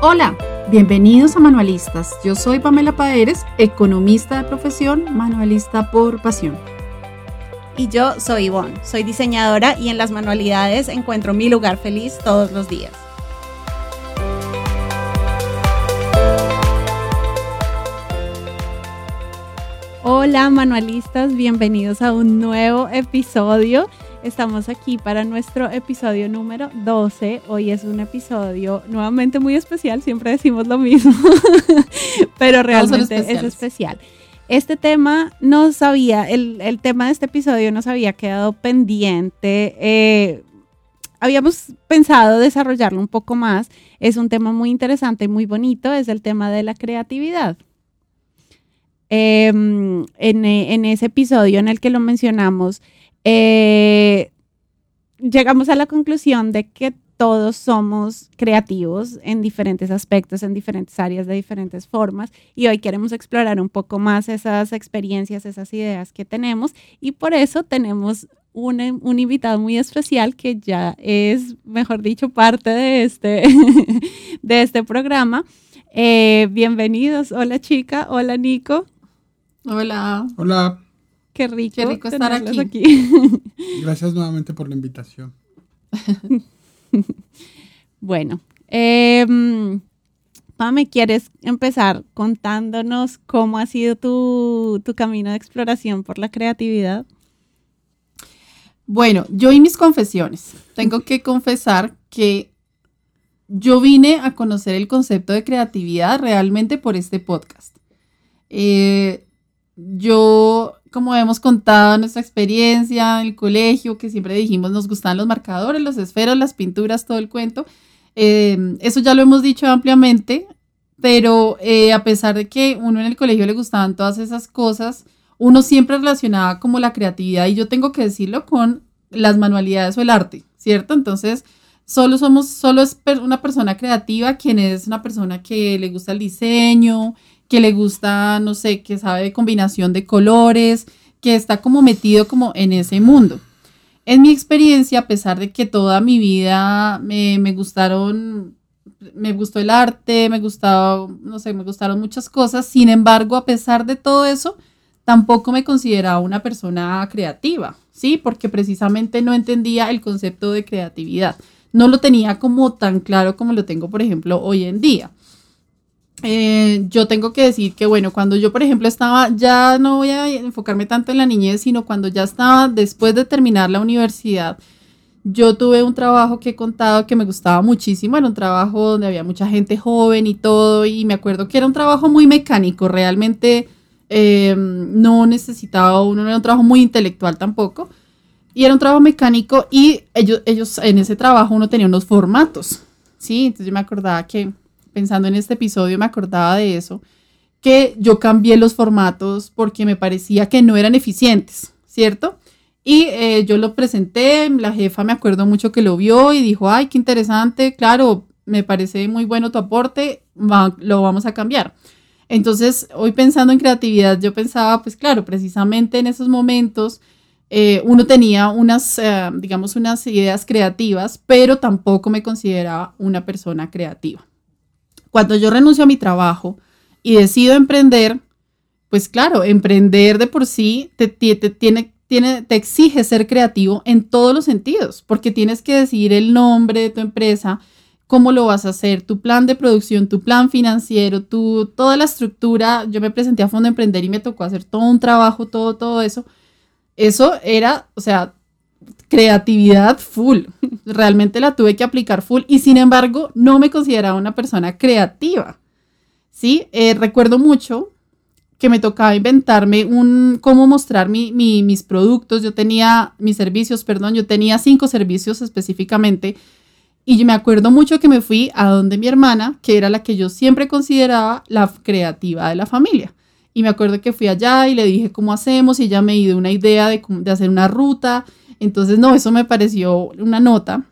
Hola, bienvenidos a Manualistas. Yo soy Pamela Paeres, economista de profesión, manualista por pasión. Y yo soy Ivonne, soy diseñadora y en las manualidades encuentro mi lugar feliz todos los días. Hola manualistas, bienvenidos a un nuevo episodio. Estamos aquí para nuestro episodio número 12. Hoy es un episodio nuevamente muy especial, siempre decimos lo mismo, pero realmente es especial. Este tema no sabía, el, el, tema de este episodio nos había quedado pendiente. Eh, habíamos pensado desarrollarlo un poco más. Es un tema muy interesante y muy bonito, es el tema de la creatividad. Em, en, en, ese episodio en el que lo mencionamos, eh, llegamos a la conclusión de que todos somos creativos en diferentes aspectos, en diferentes áreas, de diferentes formas. Y hoy queremos explorar un poco más esas experiencias, esas ideas que tenemos. Y por eso tenemos un, un invitado muy especial que ya es, mejor dicho, parte de este, de este programa. Eh, bienvenidos. Hola chica, hola Nico. Hola. Hola. Qué rico, estar aquí. Gracias nuevamente por la invitación. bueno, eh, Pame, ¿quieres empezar contándonos cómo ha sido tu, tu camino de exploración por la creatividad? Bueno, yo y mis confesiones. Tengo que confesar que yo vine a conocer el concepto de creatividad realmente por este podcast. Eh, yo, como hemos contado nuestra experiencia en el colegio, que siempre dijimos nos gustaban los marcadores, los esferos, las pinturas, todo el cuento, em, eso ya lo hemos dicho ampliamente, pero eh, a pesar de que uno en el colegio le gustaban todas esas cosas, uno siempre relacionaba como la creatividad, y yo tengo que decirlo con las manualidades o el arte, ¿cierto? Entonces, solo somos, solo es una persona creativa quien es una persona que le gusta el diseño, que le gusta, no sé, que sabe de combinación de colores, que está como metido como en ese mundo. En mi experiencia, a pesar de que toda mi vida me, me gustaron, me gustó el arte, me gustaba, no sé, me gustaron muchas cosas, sin embargo, a pesar de todo eso, tampoco me consideraba una persona creativa, ¿sí? Porque precisamente no entendía el concepto de creatividad. No lo tenía como tan claro como lo tengo, por ejemplo, hoy en día. Eh, yo tengo que decir que, bueno, cuando yo, por ejemplo, estaba, ya no voy a enfocarme tanto en la niñez, sino cuando ya estaba después de terminar la universidad, yo tuve un trabajo que he contado que me gustaba muchísimo, era un trabajo donde había mucha gente joven y todo, y me acuerdo que era un trabajo muy mecánico, realmente eh, no necesitaba, uno no era un trabajo muy intelectual tampoco, y era un trabajo mecánico y ellos, ellos en ese trabajo uno tenía unos formatos, ¿sí? Entonces yo me acordaba que pensando en este episodio, me acordaba de eso, que yo cambié los formatos porque me parecía que no eran eficientes, ¿cierto? Y eh, yo lo presenté, la jefa me acuerdo mucho que lo vio y dijo, ay, qué interesante, claro, me parece muy bueno tu aporte, lo vamos a cambiar. Entonces, hoy pensando en creatividad, yo pensaba, pues claro, precisamente en esos momentos eh, uno tenía unas, eh, digamos, unas ideas creativas, pero tampoco me consideraba una persona creativa. Cuando yo renuncio a mi trabajo y decido emprender, pues claro, emprender de por sí te, exige ser creativo en todos los sentidos, porque tienes que decidir el nombre de tu empresa, cómo lo vas a hacer, tu plan de producción, tu plan financiero, tu, toda la estructura. Yo me presenté a Fondo Emprender y me tocó hacer todo un trabajo, todo, todo eso. Eso era, o sea, creatividad full. Realmente la tuve que aplicar full y sin embargo no me consideraba una persona creativa. Sí, eh, recuerdo mucho que me tocaba inventarme un cómo mostrar mis productos. Yo tenía mis servicios, perdón, yo tenía cinco servicios específicamente. Y me acuerdo mucho que me fui a donde mi hermana, que era la que yo siempre consideraba la creativa de la familia. Y me acuerdo que fui allá y le dije cómo hacemos y ella me dio una idea de, de hacer una ruta entonces, no, eso me pareció una nota.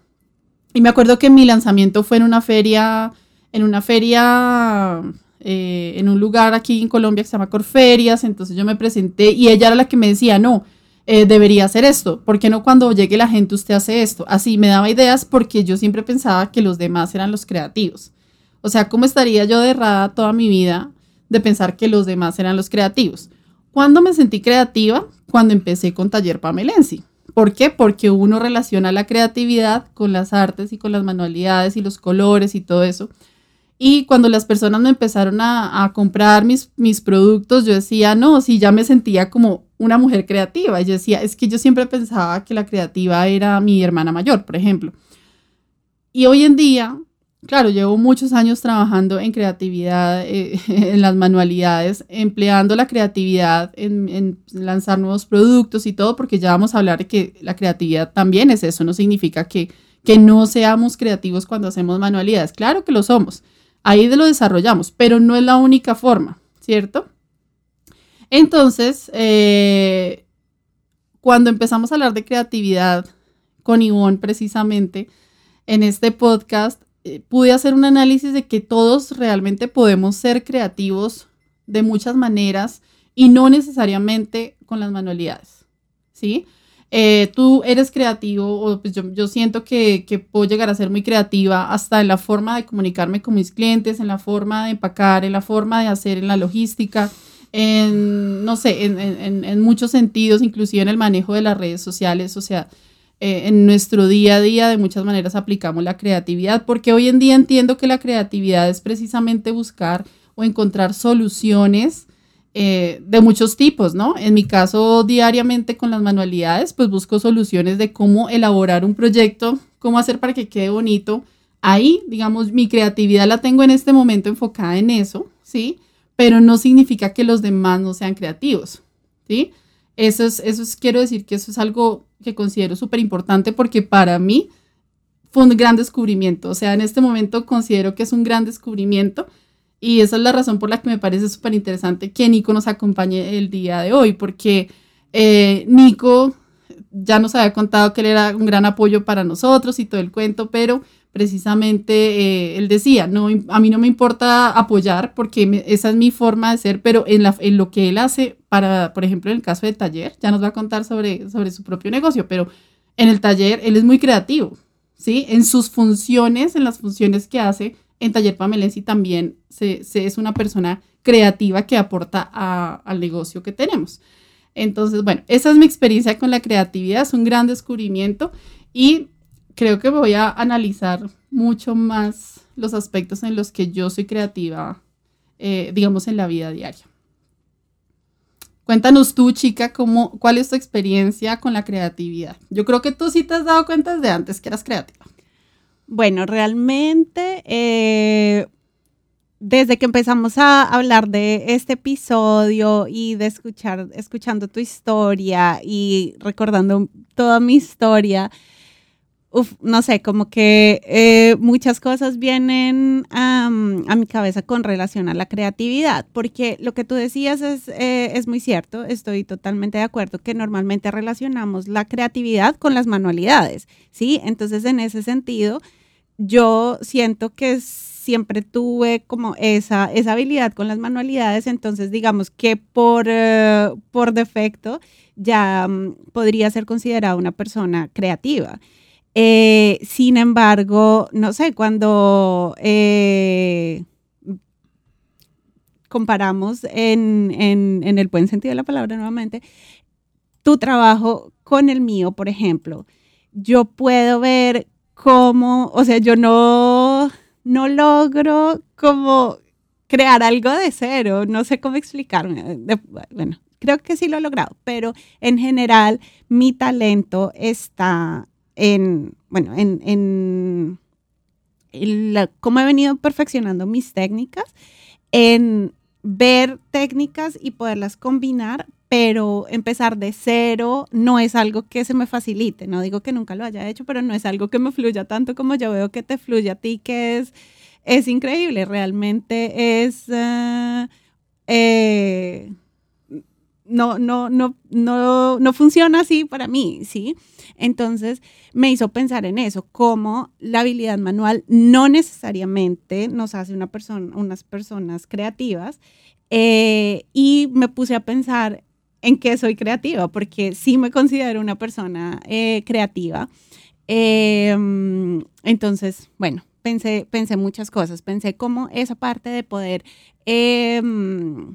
Y me acuerdo que mi lanzamiento fue en una feria, en una feria, eh, en un lugar aquí en Colombia que se llama Corferias. Entonces yo me presenté y ella era la que me decía, no, eh, debería hacer esto. ¿Por qué no cuando llegue la gente usted hace esto? Así me daba ideas porque yo siempre pensaba que los demás eran los creativos. O sea, ¿cómo estaría yo de errada toda mi vida de pensar que los demás eran los creativos? ¿Cuándo me sentí creativa? Cuando empecé con Taller Pamelensi. ¿Por qué? Porque uno relaciona la creatividad con las artes y con las manualidades y los colores y todo eso. Y cuando las personas me empezaron a, comprar mis, mis productos, yo decía, no, sí, ya me sentía como una mujer creativa. Yo decía, es que yo siempre pensaba que la creativa era mi hermana mayor, por ejemplo. Y hoy en día claro, llevo muchos años trabajando en creatividad, eh, en las manualidades, empleando la creatividad en, lanzar nuevos productos y todo, porque ya vamos a hablar de que la creatividad también es eso, no significa que, no seamos creativos cuando hacemos manualidades. Claro que lo somos, ahí lo desarrollamos, pero no es la única forma, ¿cierto? Entonces, eh, cuando empezamos a hablar de creatividad con Ivonne precisamente, en este podcast, eh, pude hacer un análisis de que todos realmente podemos ser creativos de muchas maneras y no necesariamente con las manualidades, ¿sí? Eh, tú eres creativo, o pues yo, siento que, que, puedo llegar a ser muy creativa hasta en la forma de comunicarme con mis clientes, en la forma de empacar, en la forma de hacer en la logística, en, no sé, en, en, en muchos sentidos, inclusive en el manejo de las redes sociales, o sea, eh, en nuestro día a día de muchas maneras aplicamos la creatividad, porque hoy en día entiendo que la creatividad es precisamente buscar o encontrar soluciones eh, de muchos tipos, ¿no? En mi caso, diariamente con las manualidades, pues busco soluciones de cómo elaborar un proyecto, cómo hacer para que quede bonito. Ahí, digamos, mi creatividad la tengo en este momento enfocada en eso, ¿sí? Pero no significa que los demás no sean creativos, ¿sí? Eso es, eso es, quiero decir que eso es algo que considero súper importante porque para mí fue un gran descubrimiento. O sea, en este momento considero que es un gran descubrimiento y esa es la razón por la que me parece súper interesante que Nico nos acompañe el día de hoy, porque eh, Nico ya nos había contado que él era un gran apoyo para nosotros y todo el cuento, pero precisamente eh, él decía, no, a mí no me importa apoyar porque esa es mi forma de ser, pero en, lo que él hace para, por ejemplo, en el caso del taller, ya nos va a contar sobre, sobre su propio negocio, pero en el taller él es muy creativo, ¿sí? En sus funciones, en las funciones que hace en Taller Pamelensi también es una persona creativa que aporta al negocio que tenemos. Entonces, bueno, esa es mi experiencia con la creatividad, es un gran descubrimiento y creo que voy a analizar mucho más los aspectos en los que yo soy creativa, eh, digamos, en la vida diaria. Cuéntanos tú, chica, cómo, cuál es tu experiencia con la creatividad. Yo creo que tú sí te has dado cuenta desde antes que eras creativa. Bueno, realmente, eh, desde que empezamos a hablar de este episodio y de escuchar, escuchando tu historia y recordando toda mi historia, no sé, como que eh, muchas cosas vienen a mi cabeza con relación a la creatividad, porque lo que tú decías es, eh, es muy cierto, estoy totalmente de acuerdo que normalmente relacionamos la creatividad con las manualidades, ¿sí? Entonces, en ese sentido, yo siento que siempre tuve como esa, esa habilidad con las manualidades, entonces digamos que por, eh, por defecto ya mm, podría ser considerada una persona creativa. Eh, sin embargo, no sé, cuando eh, comparamos en, en, el buen sentido de la palabra nuevamente, tu trabajo con el mío, por ejemplo, yo puedo ver cómo, o sea, yo no, no logro como crear algo de cero, no sé cómo explicarme. bueno, creo que sí lo he logrado, pero en general mi talento está en, bueno, en, en, cómo he venido perfeccionando mis técnicas, en ver técnicas y poderlas combinar, pero empezar de cero no es algo que se me facilite. No digo que nunca lo haya hecho, pero no es algo que me fluya tanto como yo veo que te fluye a ti, que es, es increíble. Realmente es... eh, eh no, no, no, no, no funciona así para mí, ¿sí? Entonces me hizo pensar en eso, cómo la habilidad manual no necesariamente nos hace una persona, unas personas creativas. Eh, y me puse a pensar en qué soy creativa, porque sí me considero una persona eh, creativa. Em, entonces, bueno, pensé, pensé muchas cosas. Pensé como esa parte de poder em,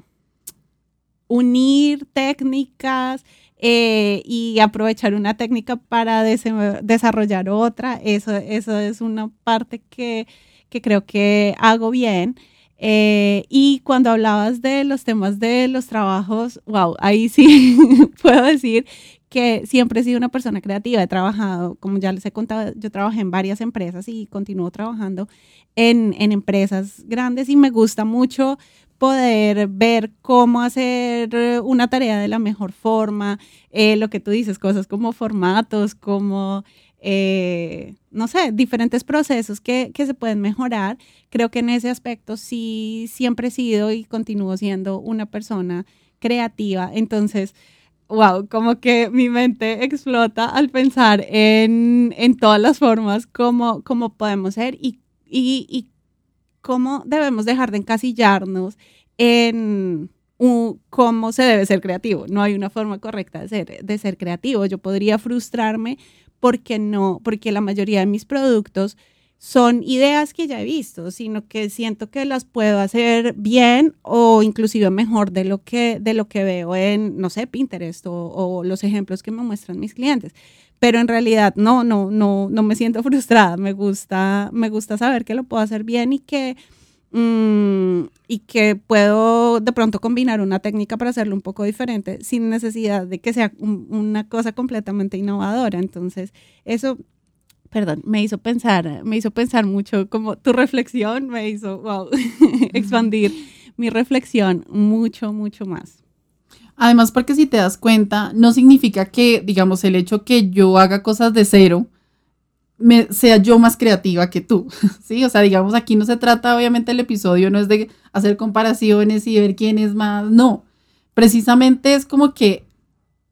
unir técnicas eh, y aprovechar una técnica para desarrollar otra. Eso, eso es una parte que, que creo que hago bien. Eh, y cuando hablabas de los temas de los trabajos, wow, ahí sí puedo decir que siempre he sido una persona creativa. He trabajado, como ya les he contado, yo trabajé en varias empresas y continúo trabajando en, en empresas grandes y me gusta mucho poder ver cómo hacer una tarea de la mejor forma, eh, lo que tú dices, cosas como formatos, como eh, no sé, diferentes procesos que, que, se pueden mejorar. Creo que en ese aspecto sí siempre he sido y continúo siendo una persona creativa. Entonces, wow, como que mi mente explota al pensar en, en todas las formas como, como podemos ser y, y, y cómo debemos dejar de encasillarnos en cómo se debe ser creativo. No hay una forma correcta de ser, de creativo. Yo podría frustrarme porque no, porque la mayoría de mis productos son ideas que ya he visto, sino que siento que las puedo hacer bien o inclusive mejor de lo que, de lo que veo en, no sé, Pinterest o, o los ejemplos que me muestran mis clientes. Pero en realidad no, no, no, no me siento frustrada. Me gusta, me gusta saber que lo puedo hacer bien y que Mm, y que puedo de pronto combinar una técnica para hacerlo un poco diferente sin necesidad de que sea una cosa completamente innovadora. Entonces, eso, perdón, me hizo pensar, me hizo pensar mucho como tu reflexión me hizo, wow, expandir mi reflexión mucho, mucho más. Además, porque si te das cuenta, no significa que, digamos, el hecho que yo haga cosas de cero, sea yo más creativa que tú, ¿sí? O sea, digamos, aquí no se trata, obviamente el episodio no es de hacer comparaciones y ver quién es más, no, precisamente es como que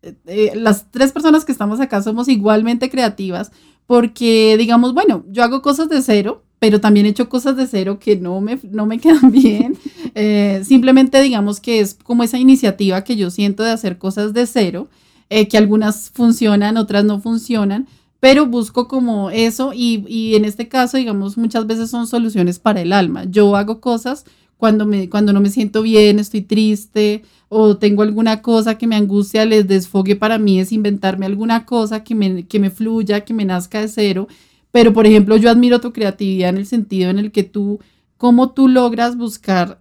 eh, eh, las tres personas que estamos acá somos igualmente creativas porque, digamos, bueno, yo hago cosas de cero, pero también he hecho cosas de cero que no me, no me quedan bien. Eh, simplemente digamos que es como esa iniciativa que yo siento de hacer cosas de cero, que algunas funcionan, otras no funcionan, pero busco como eso y, en este caso, digamos, muchas veces son soluciones para el alma. Yo hago cosas cuando, me, cuando no me siento bien, estoy triste o tengo alguna cosa que me angustia, les desfogue para mí es inventarme alguna cosa que me, que me fluya, que me nazca de cero. Pero, por ejemplo, yo admiro tu creatividad en el sentido en el que tú, cómo tú logras buscar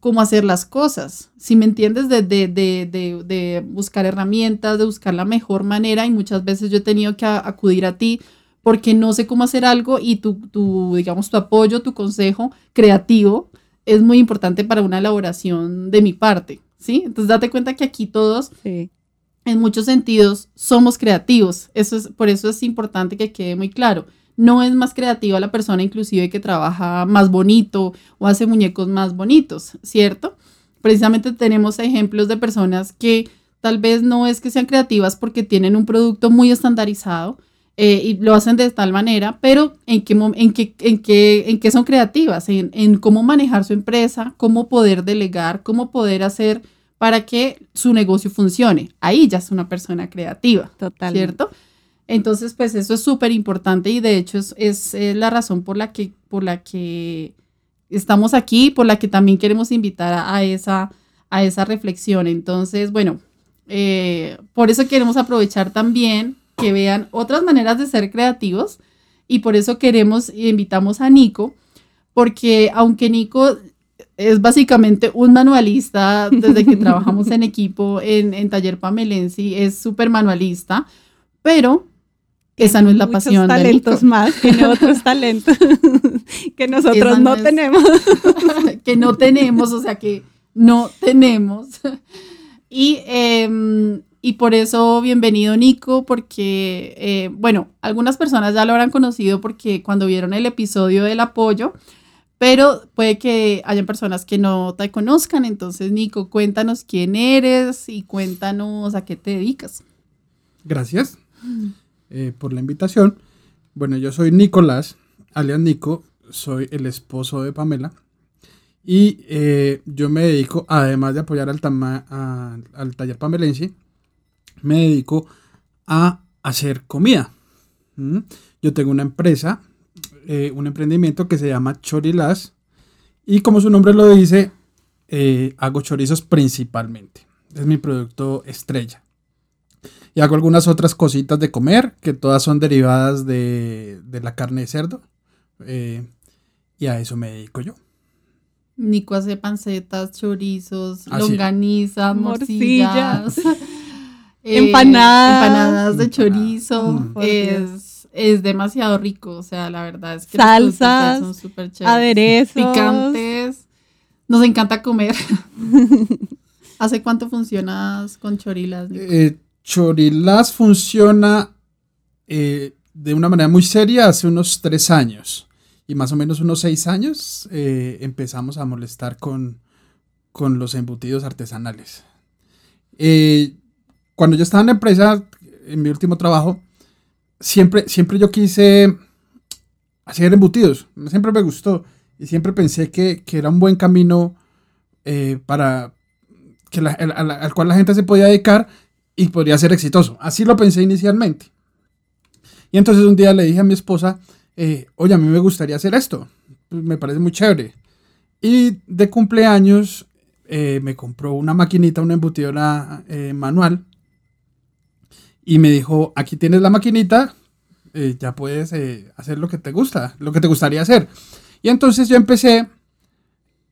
cómo hacer las cosas, si me entiendes, de, de, de, de, buscar herramientas, de buscar la mejor manera. Y muchas veces yo he tenido que acudir a ti porque no sé cómo hacer algo y tu, tu, digamos, tu apoyo, tu consejo creativo es muy importante para una elaboración de mi parte, ¿sí? Entonces date cuenta que aquí todos, en muchos sentidos, somos creativos. Eso es, por eso es importante que quede muy claro no es más creativa la persona inclusive que trabaja más bonito o hace muñecos más bonitos, ¿cierto? Precisamente tenemos ejemplos de personas que tal vez no es que sean creativas porque tienen un producto muy estandarizado eh, y lo hacen de tal manera, pero en qué, en qué, en qué, en qué son creativas, en, en cómo manejar su empresa, cómo poder delegar, cómo poder hacer para que su negocio funcione. Ahí ya es una persona creativa, Total. ¿cierto? Entonces, pues eso es súper importante y de hecho es, la razón por la, que, por la que estamos aquí, por la que también queremos invitar a, esa, a esa reflexión. Entonces, bueno, eh, por eso queremos aprovechar también que vean otras maneras de ser creativos y por eso queremos invitamos a Nico, porque aunque Nico es básicamente un manualista desde que trabajamos en equipo en, en Taller Pamelensi, es súper manualista, pero esa no es la Muchos pasión. talentos más, tiene otros talentos que nosotros no, tenemos. que no tenemos, o sea que no tenemos. Y, em, y por eso, bienvenido Nico, porque, eh, bueno, algunas personas ya lo habrán conocido porque cuando vieron el episodio del apoyo, pero puede que hayan personas que no te conozcan. Entonces, Nico, cuéntanos quién eres y cuéntanos a qué te dedicas. Gracias. Eh, por la invitación. Bueno, yo soy Nicolás, alias Nico, soy el esposo de Pamela. Y eh, yo me dedico, además de apoyar al, al taller pamelense, me dedico a hacer comida. ¿Mm? Yo tengo una empresa eh, un emprendimiento que se llama Chorilas. Y como su nombre lo dice, hago chorizos principalmente. Es mi producto estrella. Y hago algunas otras cositas de comer, que todas son derivadas de, de la carne de cerdo. Eh, y a eso me dedico yo. Nico hace pancetas, chorizos, Ah, sí. longanizas, Morcillas. morcillas. eh, Empanadas. Empanadas de chorizo. Mm. Es, es demasiado rico. O sea, la verdad es que Salsas, son súper chéveres. Aderezos. Picantes. Nos encanta comer. ¿Hace cuánto funcionas con chorilas? Nico? Eh, Chorilas funciona eh, de una manera muy seria hace unos tres años. Y más o menos unos seis años eh, empezamos a molestar con, con los embutidos artesanales. Eh, cuando yo estaba en la empresa, en mi último trabajo, siempre, siempre yo quise hacer embutidos. Siempre me gustó. Y siempre pensé que, que era un buen camino para que la- al cual la gente se podía dedicar y podría ser exitoso. Así lo pensé inicialmente. Y entonces un día le dije a mi esposa, eh, oye, a mí me gustaría hacer esto. Pues, me parece muy chévere. Y de cumpleaños eh, me compró una maquinita, una embutidora eh, manual. Y me dijo, aquí tienes la maquinita, eh, ya puedes hacer lo que te gusta, lo que te gustaría hacer. Y entonces yo empecé,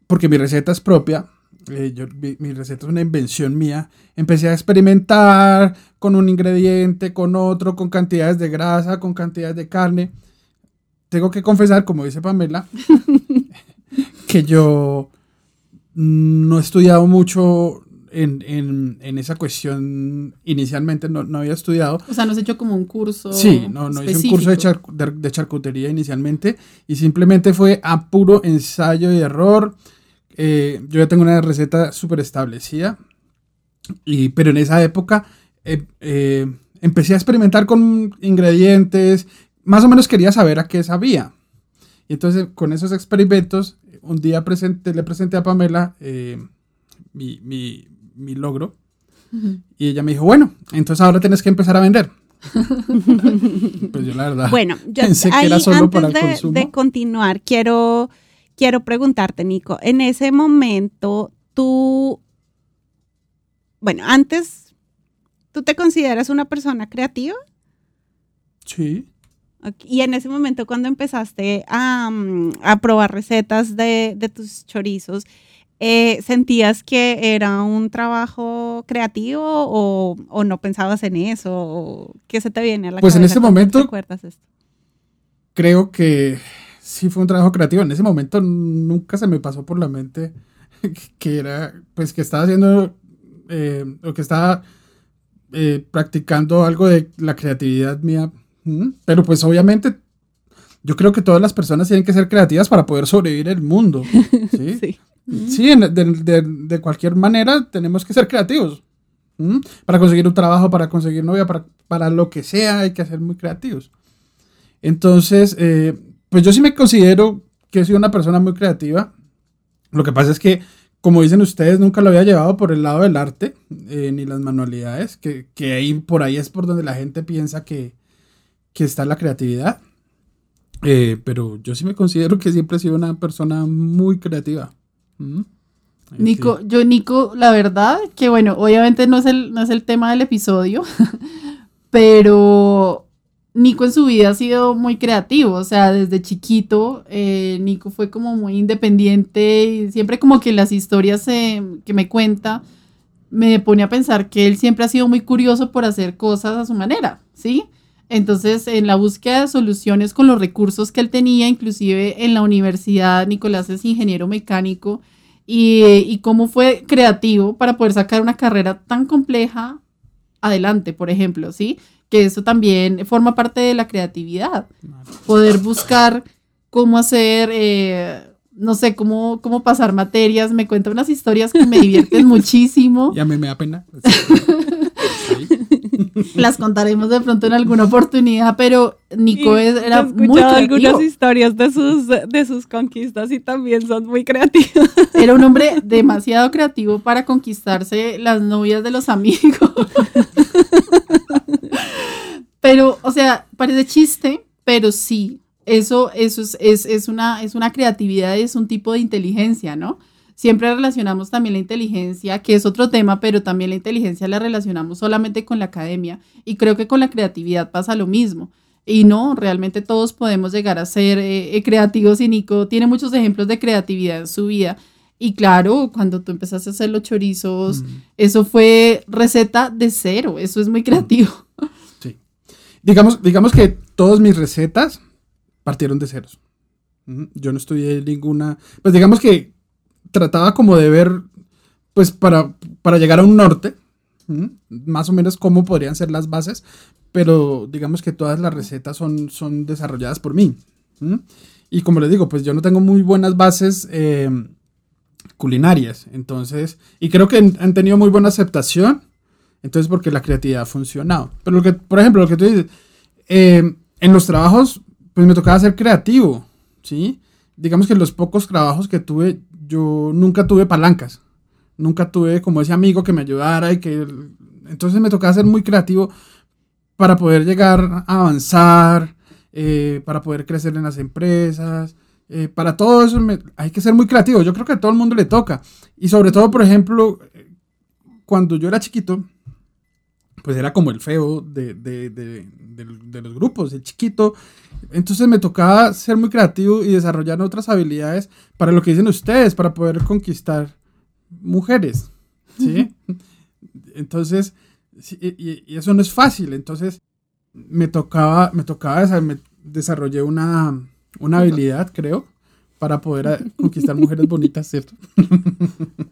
porque mi receta es propia, eh, yo- mi, mi receta es una invención mía, empecé a experimentar con un ingrediente, con otro, con cantidades de grasa, con cantidades de carne. Tengo que confesar, como dice Pamela, que yo no he estudiado mucho en, en- en esa cuestión inicialmente, no, no había estudiado. O sea, no has hecho como un curso. Sí, no, no hice un curso de, char- de- de charcutería inicialmente y simplemente fue a puro ensayo y error. Eh, yo ya tengo una receta súper establecida, y, pero en esa época eh, eh, empecé a experimentar con ingredientes, más o menos quería saber a qué sabía. Y entonces con esos experimentos, un día presenté, le presenté a Pamela eh, mi, mi- mi logro Ujú. y ella me dijo, bueno, entonces ahora tienes que empezar a vender. pues yo la verdad. Bueno, yo Pensé que ahí, era solo antes para el de, consumo. de continuar, quiero, quiero preguntarte, Nico, en ese momento tú, bueno, antes, ¿tú te consideras una persona creativa? Sí. Y en ese momento cuando empezaste a, mm, a probar recetas de, de tus chorizos, eh, ¿sentías que era un trabajo creativo o, o no pensabas en eso? ¿O ¿Qué se te viene a la Pues en cabeza ese cuando momento- recuerdas esto? Creo que sí fue un trabajo creativo. En ese momento nunca se me pasó por la mente que era, pues que estaba haciendo, eh, o que estaba eh, practicando algo de la creatividad mía. Mm, Pero pues obviamente yo creo que todas las personas tienen que ser creativas para poder sobrevivir el mundo. ¿sí? Sí. De, de- de cualquier manera tenemos que ser creativos. Para conseguir un trabajo, para conseguir novia, para, para lo que sea, hay que ser muy creativos. Entonces, eh, pues yo sí me considero que soy una persona muy creativa. Lo que pasa es que, como dicen ustedes, nunca lo había llevado por el lado del arte, eh, ni las manualidades, que, que ahí, por ahí es por donde la gente piensa que, que está la creatividad. Eh, pero yo sí me considero que siempre he sido una persona muy creativa. ¿Mm? Nico, sí. yo, Nico, la verdad, que bueno, obviamente no es el, no es el tema del episodio, pero Nico en su vida ha sido muy creativo, o sea, desde chiquito, eh, Nico fue como muy independiente y siempre como que las historias eh, que me cuenta me pone a pensar que él siempre ha sido muy curioso por hacer cosas a su manera, ¿sí? Entonces, en la búsqueda de soluciones con los recursos que él tenía, inclusive en la universidad, Nicolás es ingeniero mecánico, y, y cómo fue creativo para poder sacar una carrera tan compleja adelante, por ejemplo, ¿sí? Que eso también forma parte de la creatividad, poder buscar cómo hacer, eh, no sé, cómo, cómo pasar materias, me cuenta unas historias que me divierten muchísimo, Y a mí me da pena. Sí. las contaremos de pronto en alguna oportunidad, pero Nico Y era muy creativo. algunas historias de sus, de sus conquistas y también son muy creativas. Era un hombre demasiado creativo para conquistarse las novias de los amigos. Pero, o sea, parece chiste, pero sí. eso, eso es, es, es, una, es una creatividad, es un tipo de inteligencia, ¿no? Siempre relacionamos también la inteligencia, que es otro tema, pero también la inteligencia la relacionamos solamente con la academia y creo que con la creatividad pasa lo mismo. Y no, realmente todos podemos llegar a ser eh, eh, creativos y Nico tiene muchos ejemplos de creatividad en su vida. Y claro, cuando tú empezaste a hacer los chorizos, mm. eso fue receta de cero, eso es muy creativo. Sí. Digamos, digamos que todas mis recetas partieron de ceros. Yo no estudié ninguna, pues digamos que trataba como de ver, pues para, para llegar a un norte, más o menos cómo podrían ser las bases, pero digamos que todas las recetas son, son desarrolladas por mí. Y como les digo, pues yo no tengo muy buenas bases eh, culinarias, entonces, y creo que han tenido muy buena aceptación, entonces porque la creatividad ha funcionado. Pero lo que, por ejemplo, lo que tú dices, eh, en los trabajos, pues me tocaba ser creativo, ¿sí? Digamos que en los pocos trabajos que tuve, yo nunca tuve palancas, nunca tuve como ese amigo que me ayudara y que... Entonces me tocaba ser muy creativo para poder llegar a avanzar, eh, para poder crecer en las empresas. Eh, para todo eso hay que ser muy creativo. Yo creo que a todo el mundo le toca. Y sobre todo, por ejemplo, cuando yo era chiquito, pues era como el feo de, de, de, de, los grupos, el chiquito. Entonces me tocaba ser muy creativo y desarrollar otras habilidades para lo que dicen ustedes, para poder conquistar mujeres. ¿sí? Entonces, y, eso no es fácil. Entonces, me tocaba, me tocaba, me desarrollé una, una habilidad, creo, para poder conquistar mujeres bonitas, ¿cierto?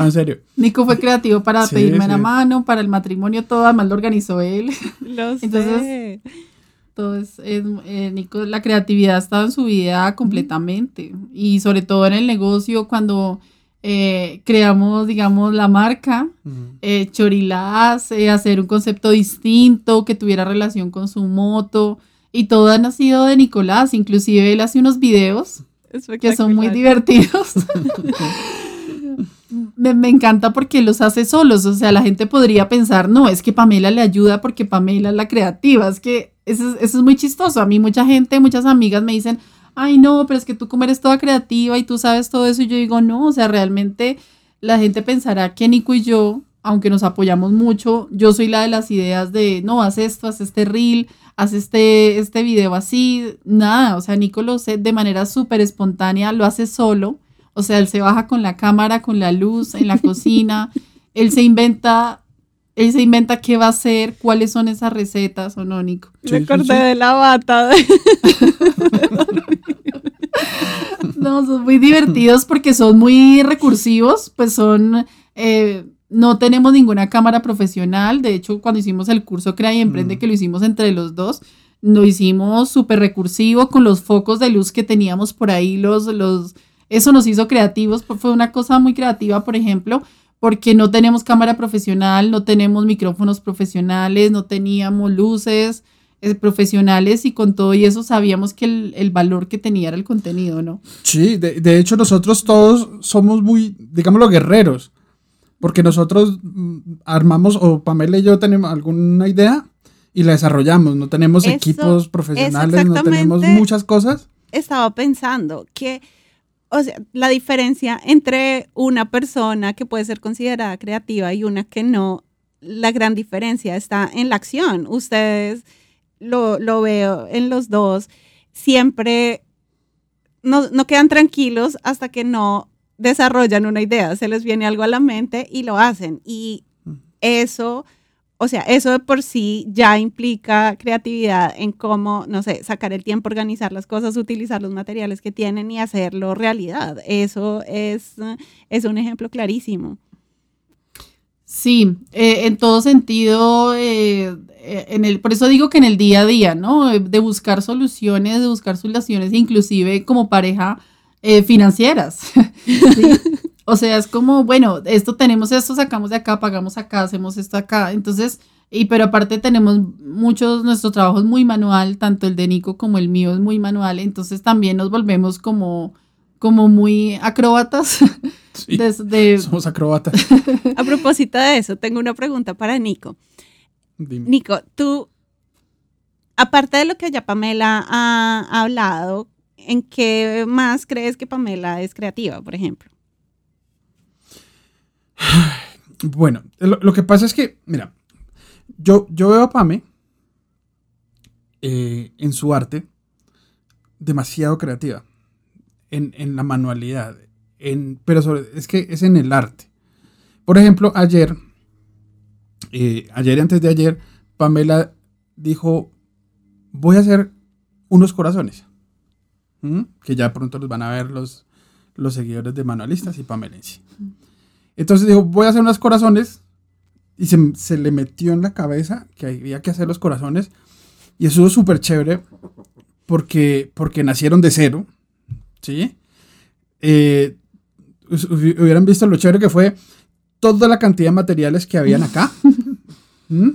Ah, en serio. Nico fue creativo para pedirme la mano, para el matrimonio, todo, además lo organizó él. Lo Entonces, todo es, eh, Nico, la creatividad ha estado en su vida completamente. Y sobre todo en el negocio, cuando eh, creamos, digamos, la marca, eh, Chorilás, eh, hacer un concepto distinto que tuviera relación con su moto. Y todo ha nacido de Nicolás, inclusive él hace unos videos que son muy divertidos. Me, encanta porque los hace solos, o sea, la gente podría pensar, no, es que Pamela le ayuda porque Pamela es la creativa, es que eso, eso es muy chistoso. A mí mucha gente, muchas amigas me dicen, ay no, pero es que tú como eres toda creativa y tú sabes todo eso y yo digo, no, o sea, realmente la gente pensará que Nico y yo, aunque nos apoyamos mucho, yo soy la de las ideas de, no, haz esto, haz este reel, haz este, este video así, nada, o sea, Nico lo hace de manera súper espontánea, lo hace solo, o sea, él se baja con la cámara, con la luz, en la cocina, él se inventa él se inventa qué va a hacer, cuáles son esas recetas, ¿o no, Nico? Me corté de la bata. no, son muy divertidos porque son muy recursivos, pues son... Eh, no tenemos ninguna cámara profesional. De hecho, cuando hicimos el curso Crea y Emprende, mm. que lo hicimos entre los dos, lo hicimos súper recursivo con los focos de luz que teníamos por ahí. Los, los, eso nos hizo creativos. Fue una cosa muy creativa, por ejemplo, porque no tenemos cámara profesional, no tenemos micrófonos profesionales, no teníamos luces. Eh, profesionales y con todo y eso sabíamos que el, valor que tenía era el contenido, ¿no? Sí, de, hecho nosotros todos somos muy, digámoslo, guerreros, porque nosotros mm, armamos, o Pamela y yo tenemos alguna idea y la desarrollamos, no tenemos equipos profesionales, no tenemos muchas cosas. Estaba pensando que, o sea, la diferencia entre una persona que puede ser considerada creativa y una que no, la gran diferencia está en la acción. Ustedes lo, veo en los dos, siempre no, quedan tranquilos hasta que no desarrollan una idea, se les viene algo a la mente y lo hacen. Y eso, o sea, eso de por sí ya implica creatividad en cómo, no sé, sacar el tiempo, organizar las cosas, utilizar los materiales que tienen y hacerlo realidad. Eso es, es un ejemplo clarísimo. Sí, eh, en todo sentido, eh, eh, en el, por eso digo que en el día a día, ¿no? De buscar soluciones, de buscar soluciones, inclusive como pareja financieras. O sea, es como, bueno, esto tenemos esto, sacamos de acá, pagamos acá, hacemos esto acá. Entonces, y pero aparte tenemos muchos, nuestro trabajo es muy manual, tanto el de Nico como el mío es muy manual, entonces también nos volvemos como como muy acróbatas. Sí, somos acróbatas. A propósito de eso, tengo una pregunta para Nico. Nico, tú aparte de lo que ya Pamela ha, ha hablado, ¿en qué más crees que Pamela es creativa, por ejemplo? Bueno, lo, que pasa es que, mira, yo, yo veo a Pame eh, en su arte demasiado creativa, en, en la manualidad, en, pero es que es en el arte. Por ejemplo, ayer, eh, ayer y antes de ayer, Pamela dijo, voy a hacer unos corazones, que ya pronto los van a ver los, los seguidores de Manualistas y Pamela en sí. Entonces dijo, voy a hacer unos corazones y se, se le metió en la cabeza que había que hacer los corazones y eso es súper chévere porque, porque nacieron de cero, ¿sí? Eh, hubieran visto lo chévere que fue toda la cantidad de materiales que habían acá. ¿Mm?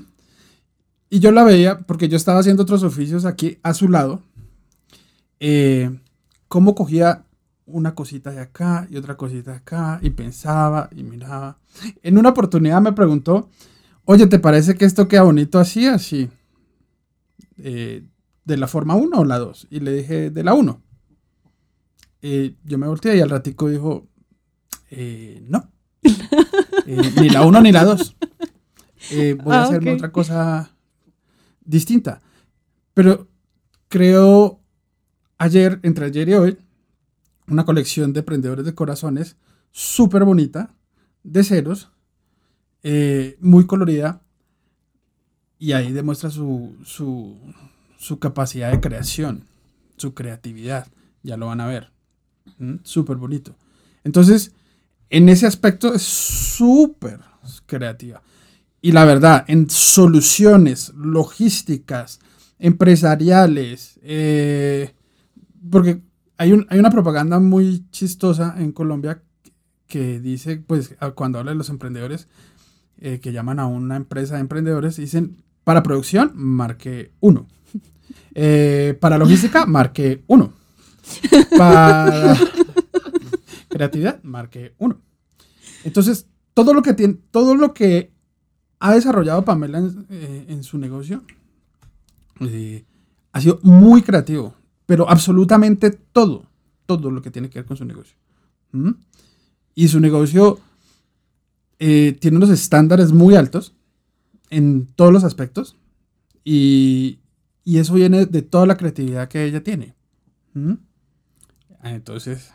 Y yo la veía, porque yo estaba haciendo otros oficios aquí a su lado, eh, cómo cogía una cosita de acá y otra cosita de acá, y pensaba y miraba. En una oportunidad me preguntó, oye, ¿te parece que esto queda bonito así, así? Eh, ¿De la forma 1 o la 2? Y le dije, de la 1. Eh, yo me volteé y al ratico dijo, eh, no. Eh, ni la 1 ni la 2. Eh, voy a Ah, hacerme ok. otra cosa distinta. Pero creo ayer, entre ayer y hoy, una colección de prendedores de corazones súper bonita, de ceros, eh, muy colorida, y ahí demuestra su, su, su capacidad de creación, su creatividad, ya lo van a ver, ¿Mm? súper bonito. Entonces, en ese aspecto es súper creativa. Y la verdad, en soluciones logísticas, empresariales, eh, porque hay, un- hay una propaganda muy chistosa en Colombia que dice, pues, cuando habla de los emprendedores, eh, que llaman a una empresa de emprendedores, dicen, para producción, marque 1. para logística, marque 1. Para creatividad, marque 1. Entonces, todo lo que tiene, todo lo que ha desarrollado Pamela en, eh, en su negocio eh, ha sido muy creativo, pero absolutamente todo, todo lo que tiene que ver con su negocio. Y su negocio eh, tiene unos estándares muy altos en todos los aspectos y, y eso viene de toda la creatividad que ella tiene. Ah, Entonces,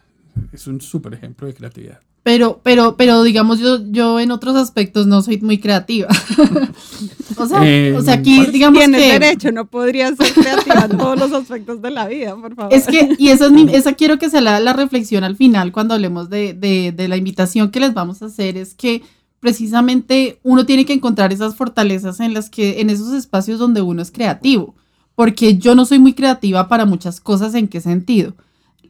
es un súper ejemplo de creatividad. Pero, pero, pero digamos, yo, yo en otros aspectos no soy muy creativa. o, sea, Eh, o sea, aquí ¿cuál? digamos Tienes que... derecho, no podrías ser creativa en todos los aspectos de la vida, por favor. Es que, y esa, es mi- esa quiero que sea la, la reflexión al final cuando hablemos de, de- de la invitación que les vamos a hacer, es que precisamente uno tiene que encontrar esas fortalezas en las que, en esos espacios donde uno es creativo, porque yo no soy muy creativa para muchas cosas, ¿en qué sentido?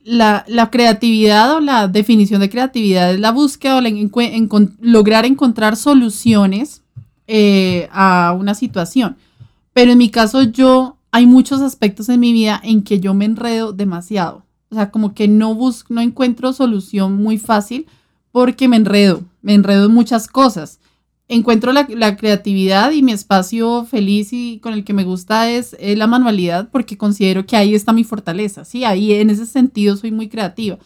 La, la creatividad o la definición de creatividad es la búsqueda o la lograr encontrar soluciones eh, a una situación. Pero en mi caso yo, hay muchos aspectos en mi vida en que yo me enredo demasiado. O sea, como que no busco, no encuentro solución muy fácil porque me enredo, me enredo en muchas cosas. Encuentro la, la creatividad y mi espacio feliz y con el que me gusta es, eh, la manualidad porque considero que ahí está mi fortaleza, ¿sí? Ahí en ese sentido soy muy creativa.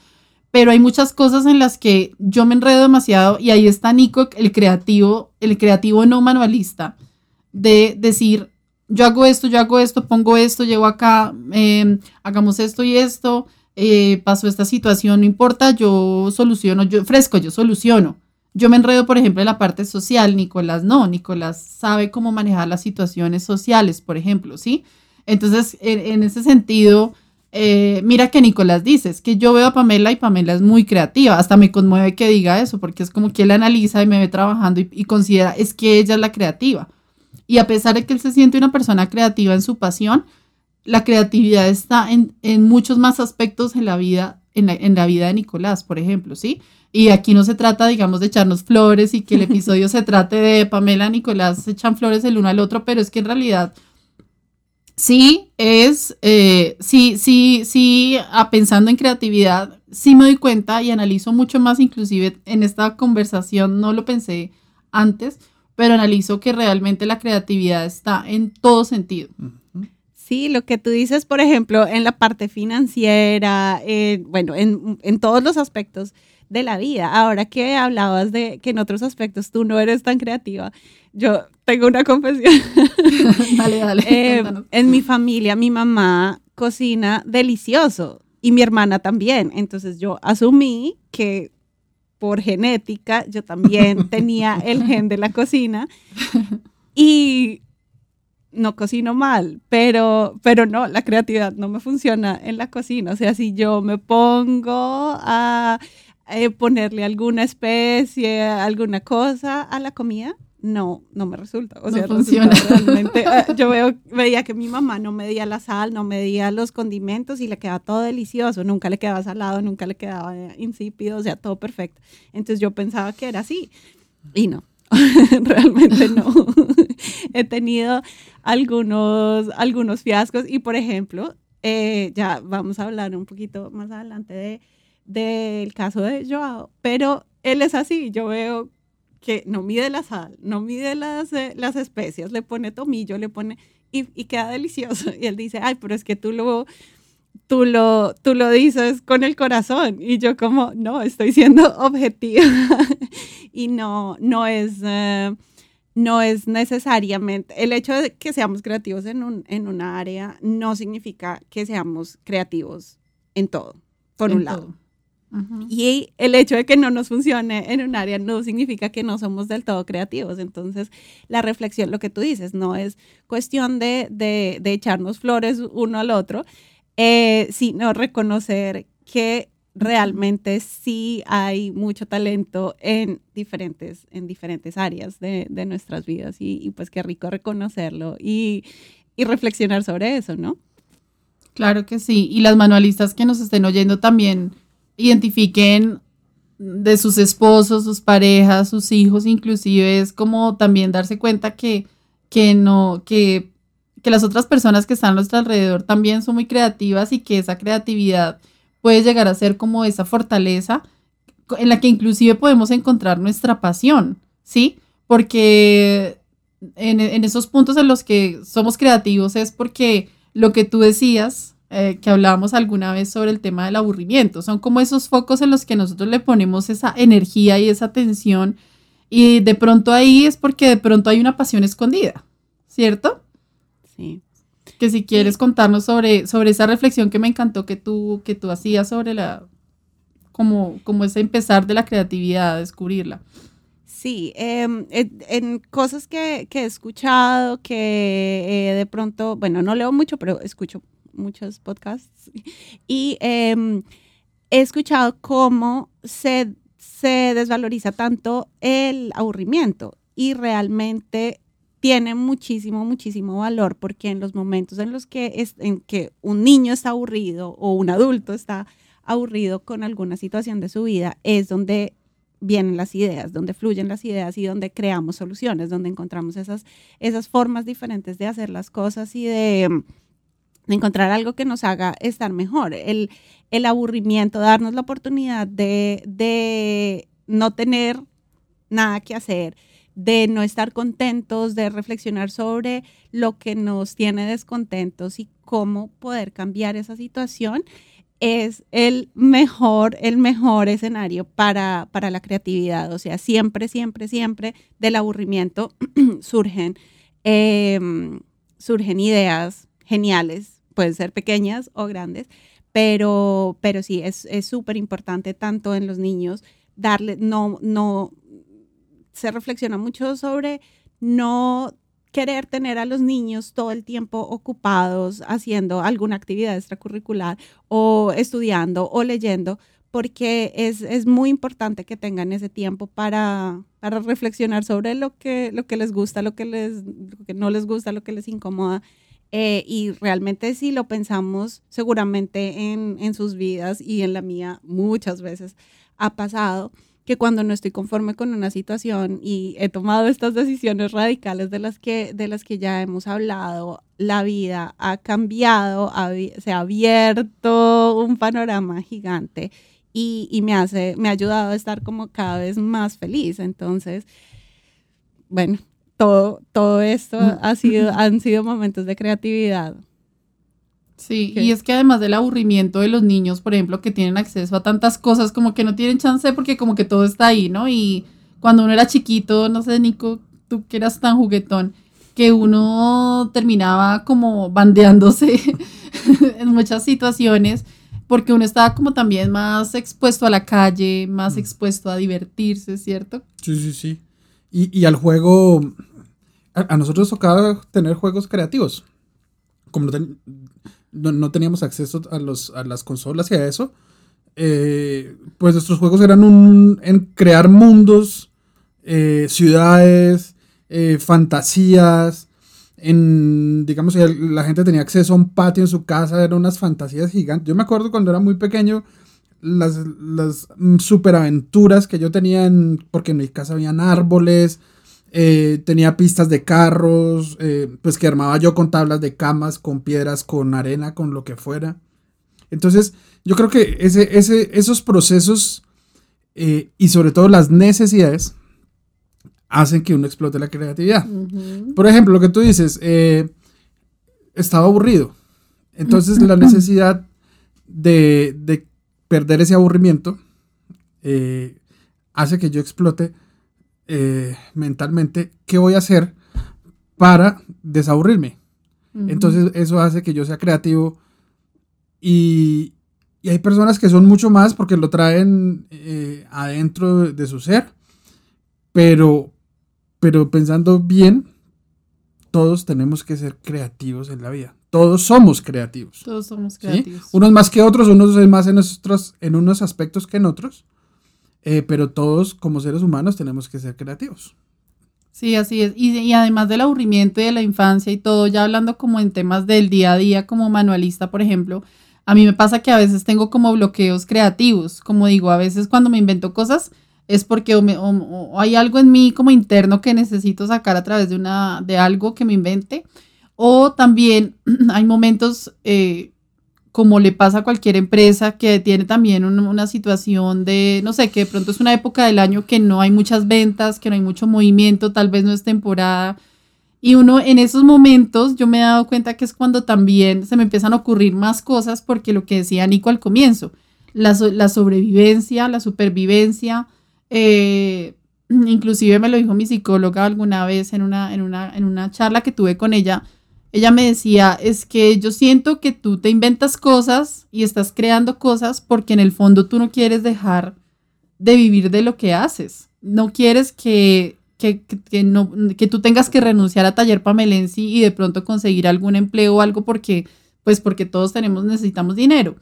Pero hay muchas cosas en las que yo me enredo demasiado y ahí está Nico, el creativo, el creativo no manualista, de decir, yo hago esto, yo hago esto, pongo esto, llego acá, eh, hagamos esto y esto, eh, pasó esta situación, no importa, yo soluciono, yo ofrezco, yo soluciono. Yo me enredo, por ejemplo, en la parte social, Nicolás no, Nicolás sabe cómo manejar las situaciones sociales, por ejemplo, ¿sí? Entonces, en, ese sentido, eh, mira que Nicolás dice, es que yo veo a Pamela y Pamela es muy creativa, hasta me conmueve que diga eso, porque es como que él analiza y me ve trabajando y, y considera, es que ella es la creativa. Y a pesar de que él se siente una persona creativa en su pasión, la creatividad está en, en muchos más aspectos en la vida, en la, en la vida de Nicolás, por ejemplo, ¿sí? Y aquí no se trata, digamos, de echarnos flores y que el episodio se trate de Pamela, Nicolás, se echan flores el uno al otro, pero es que en realidad sí es, eh, sí, sí, sí, a pensando en creatividad, sí me doy cuenta y analizo mucho más, inclusive en esta conversación no lo pensé antes, pero analizo que realmente la creatividad está en todo sentido. Sí, lo que tú dices, por ejemplo, en la parte financiera, eh, bueno, en, en, todos los aspectos de la vida. Ahora que hablabas de que en otros aspectos tú no eres tan creativa, yo tengo una confesión. dale, dale. Eh, en mi familia, mi mamá cocina delicioso y mi hermana también. Entonces yo asumí que por genética yo también tenía el gen de la cocina y no cocino mal, pero, pero no, la creatividad no me funciona en la cocina. O sea, si yo me pongo a eh, ponerle alguna especie, alguna cosa a la comida, no, no me resulta. O sea, funciona. realmente. Ah, yo veo, veía que mi mamá no medía la sal, no medía los condimentos y le quedaba todo delicioso. Nunca le quedaba salado, nunca le quedaba insípido, o sea, todo perfecto. Entonces yo pensaba que era así y no. realmente no. He tenido algunos, algunos fiascos y, por ejemplo, eh, ya vamos a hablar un poquito más adelante de, del caso de Joao, pero él es así, yo veo que no mide la sal, no mide las, eh, las especias, le pone tomillo, le pone y, y, queda delicioso. Y él dice, ay, pero es que tú lo, tú lo, tú lo dices con el corazón. Y yo como, no, estoy siendo objetiva. y no, no es... Eh, no es necesariamente, el hecho de que seamos creativos en un, en una área no significa que seamos creativos en todo, por un lado. Y el hecho de que no nos funcione en un área no significa que no somos del todo creativos. Entonces, la reflexión, lo que tú dices, no es cuestión de, de, de echarnos flores uno al otro, eh, sino reconocer que realmente sí hay mucho talento en diferentes, en diferentes áreas de, de nuestras vidas y, pues qué rico reconocerlo y, y reflexionar sobre eso, ¿no? Claro que sí. Y las manualistas que nos estén oyendo también identifiquen de sus esposos, sus parejas, sus hijos, inclusive es como también darse cuenta que, que no, que, que las otras personas que están a nuestro alrededor también son muy creativas y que esa creatividad puede llegar a ser como esa fortaleza en la que inclusive podemos encontrar nuestra pasión, ¿sí? Porque en, en esos puntos en los que somos creativos es porque lo que tú decías, eh, que hablábamos alguna vez sobre el tema del aburrimiento. Son como esos focos en los que nosotros le ponemos esa energía y esa atención y de pronto ahí es porque de pronto hay una pasión escondida, ¿cierto? Sí. Que si quieres contarnos sobre, sobre esa reflexión que me encantó que tú, que tú hacías sobre la, como, como ese empezar de la creatividad, descubrirla. Sí, em, en, cosas que, que, he escuchado, que eh, de pronto, bueno, no leo mucho, pero escucho muchos podcasts y em, he escuchado cómo se, se desvaloriza tanto el aburrimiento y realmente tiene muchísimo, muchísimo valor porque en los momentos en los que, es, en que un niño está aburrido o un adulto está aburrido con alguna situación de su vida, es donde vienen las ideas, donde fluyen las ideas y donde creamos soluciones, donde encontramos esas, esas formas diferentes de hacer las cosas y de de encontrar algo que nos haga estar mejor. El, el aburrimiento, darnos la oportunidad de, de no tener nada que hacer, de no estar contentos, de reflexionar sobre lo que nos tiene descontentos y cómo poder cambiar esa situación, es el mejor, el mejor escenario para, para la creatividad. O sea, siempre, siempre, siempre del aburrimiento surgen, em, surgen ideas geniales pueden ser pequeñas o grandes, pero, pero sí, es súper importante tanto en los niños darle, no, no, se reflexiona mucho sobre no querer tener a los niños todo el tiempo ocupados haciendo alguna actividad extracurricular o estudiando o leyendo, porque es, es muy importante que tengan ese tiempo para, para reflexionar sobre lo que, lo que les gusta, lo que, les, no les gusta, lo que les incomoda eh, y realmente si lo pensamos seguramente en, en, sus vidas y en la mía muchas veces ha pasado que cuando no estoy conforme con una situación y he tomado estas decisiones radicales de las que, de las que ya hemos hablado, la vida ha cambiado, se ha abierto un panorama gigante y, y, me, hace, me ha ayudado a estar como cada vez más feliz. Entonces, bueno, todo, todo esto ha sido, han sido momentos de creatividad Sí, ¿Qué? y es que además del aburrimiento de los niños, por ejemplo, que tienen acceso a tantas cosas, como que no tienen chance porque como que todo está ahí, ¿no? Y cuando uno era chiquito, no sé, Nico, tú que eras tan juguetón, que uno terminaba como bandeándose en muchas situaciones, porque uno estaba como también más expuesto a la calle, más Mm. expuesto a divertirse, ¿cierto? Sí, sí, sí. Y, y al juego, a, a nosotros tocaba tener juegos creativos. Como no, ten- no- no teníamos acceso a, los, a las consolas y a eso, eh, pues nuestros juegos eran un, en crear mundos, eh, ciudades, eh, fantasías. En, digamos, la gente tenía acceso a un patio en su casa, eran unas fantasías gigantes. Yo me acuerdo cuando era muy pequeño, las, las mm, superaventuras que yo tenía, en- porque en mi casa habían árboles, eh, tenía pistas de carros, eh, pues que armaba yo con tablas de camas, con piedras, con arena, con lo que fuera. Entonces, yo creo que ese, ese, esos procesos eh, y sobre todo las necesidades hacen que uno explote la creatividad. Por ejemplo, lo que tú dices, estaba aburrido. Entonces la necesidad de, de perder ese aburrimiento hace que yo explote eh, mentalmente qué voy a hacer para desaburrirme. Entonces eso hace que yo sea creativo y, y hay personas que son mucho más porque lo traen eh, adentro de, su ser, pero, pero pensando bien, todos tenemos que ser creativos en la vida. Todos somos creativos. Todos somos ¿sí? creativos. Unos más que otros, unos más en, otros, en unos aspectos que en otros, eh, pero todos como seres humanos tenemos que ser creativos. Sí, así es. Y, además del aburrimiento y de la infancia y todo, ya hablando como en temas del día a día como manualista, por ejemplo, a mí me pasa que a veces tengo como bloqueos creativos. Como digo, a veces cuando me invento cosas es porque hay algo en mí como interno que necesito sacar a través de, una, de algo que me invente. O también hay momentos, eh, como le pasa a cualquier empresa, que tiene también un- una situación de, no sé, que de pronto es una época del año que no hay muchas ventas, que no hay mucho movimiento, tal vez no es temporada. Y uno en esos momentos, yo me he dado cuenta que es cuando también se me empiezan a ocurrir más cosas, porque lo que decía Nico al comienzo, la, la sobrevivencia, la supervivencia, eh, inclusive me lo dijo mi psicóloga alguna vez en una, en una, en una charla que tuve con ella, ella me decía, es que yo siento que tú te inventas cosas y estás creando cosas porque en el fondo tú no quieres dejar de vivir de lo que haces. No quieres que, que, que- no, que tú tengas que renunciar a Taller Pamelensi y de pronto conseguir algún empleo o algo porque, pues porque todos tenemos, necesitamos dinero.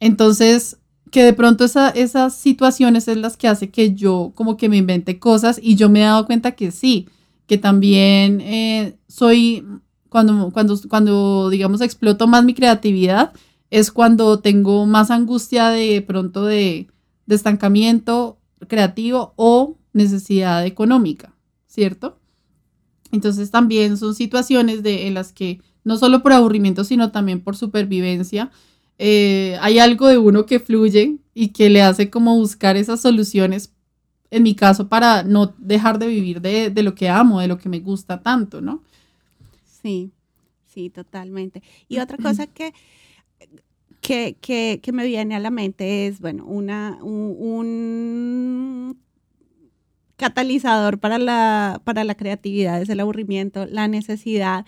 Entonces, que de pronto esa- esas situaciones es las que hace que yo como que me invente cosas y yo me he dado cuenta que sí, que también eh, soy, cuando, cuando, cuando, digamos, exploto más mi creatividad, es cuando tengo más angustia de pronto de, de estancamiento creativo o necesidad económica, ¿cierto? Entonces también son situaciones de, en las que no solo por aburrimiento, sino también por supervivencia, eh, hay algo de uno que fluye y que le hace como buscar esas soluciones, en mi caso, para no dejar de vivir de, de lo que amo, de lo que me gusta tanto, ¿no? Sí, sí, totalmente. Y otra cosa que, que, que, que me viene a la mente es, bueno, una, un, un catalizador para la, para la creatividad es el aburrimiento, la necesidad.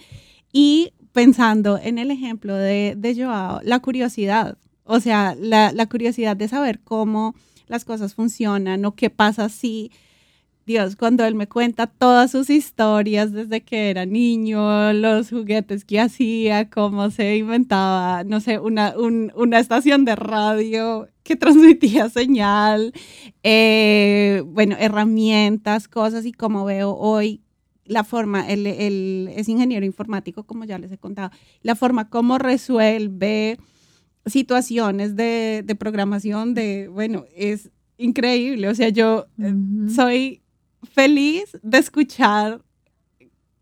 Y pensando en el ejemplo de, de Joao, la curiosidad, o sea, la, la curiosidad de saber cómo las cosas funcionan o qué pasa si Dios, cuando él me cuenta todas sus historias desde que era niño, los juguetes que hacía, cómo se inventaba, no sé, una, un- una estación de radio que transmitía señal, eh, bueno, herramientas, cosas y como veo hoy la forma, él, él es ingeniero informático, como ya les he contado, la forma como resuelve situaciones de, de programación, de, bueno, es increíble, o sea, yo eh, soy feliz de escuchar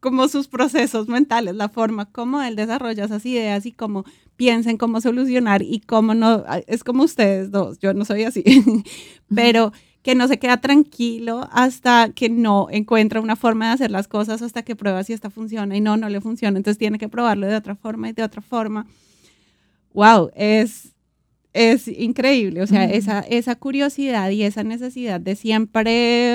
como sus procesos mentales, la forma como él desarrolla esas ideas y cómo piensa en cómo solucionar y cómo no, es como ustedes dos, yo no soy así, pero que no se queda tranquilo hasta que no encuentra una forma de hacer las cosas, hasta que prueba si esta funciona y no, no le funciona, entonces tiene que probarlo de otra forma y de otra forma. wow, es, es increíble. O sea, esa, esa curiosidad y esa necesidad de siempre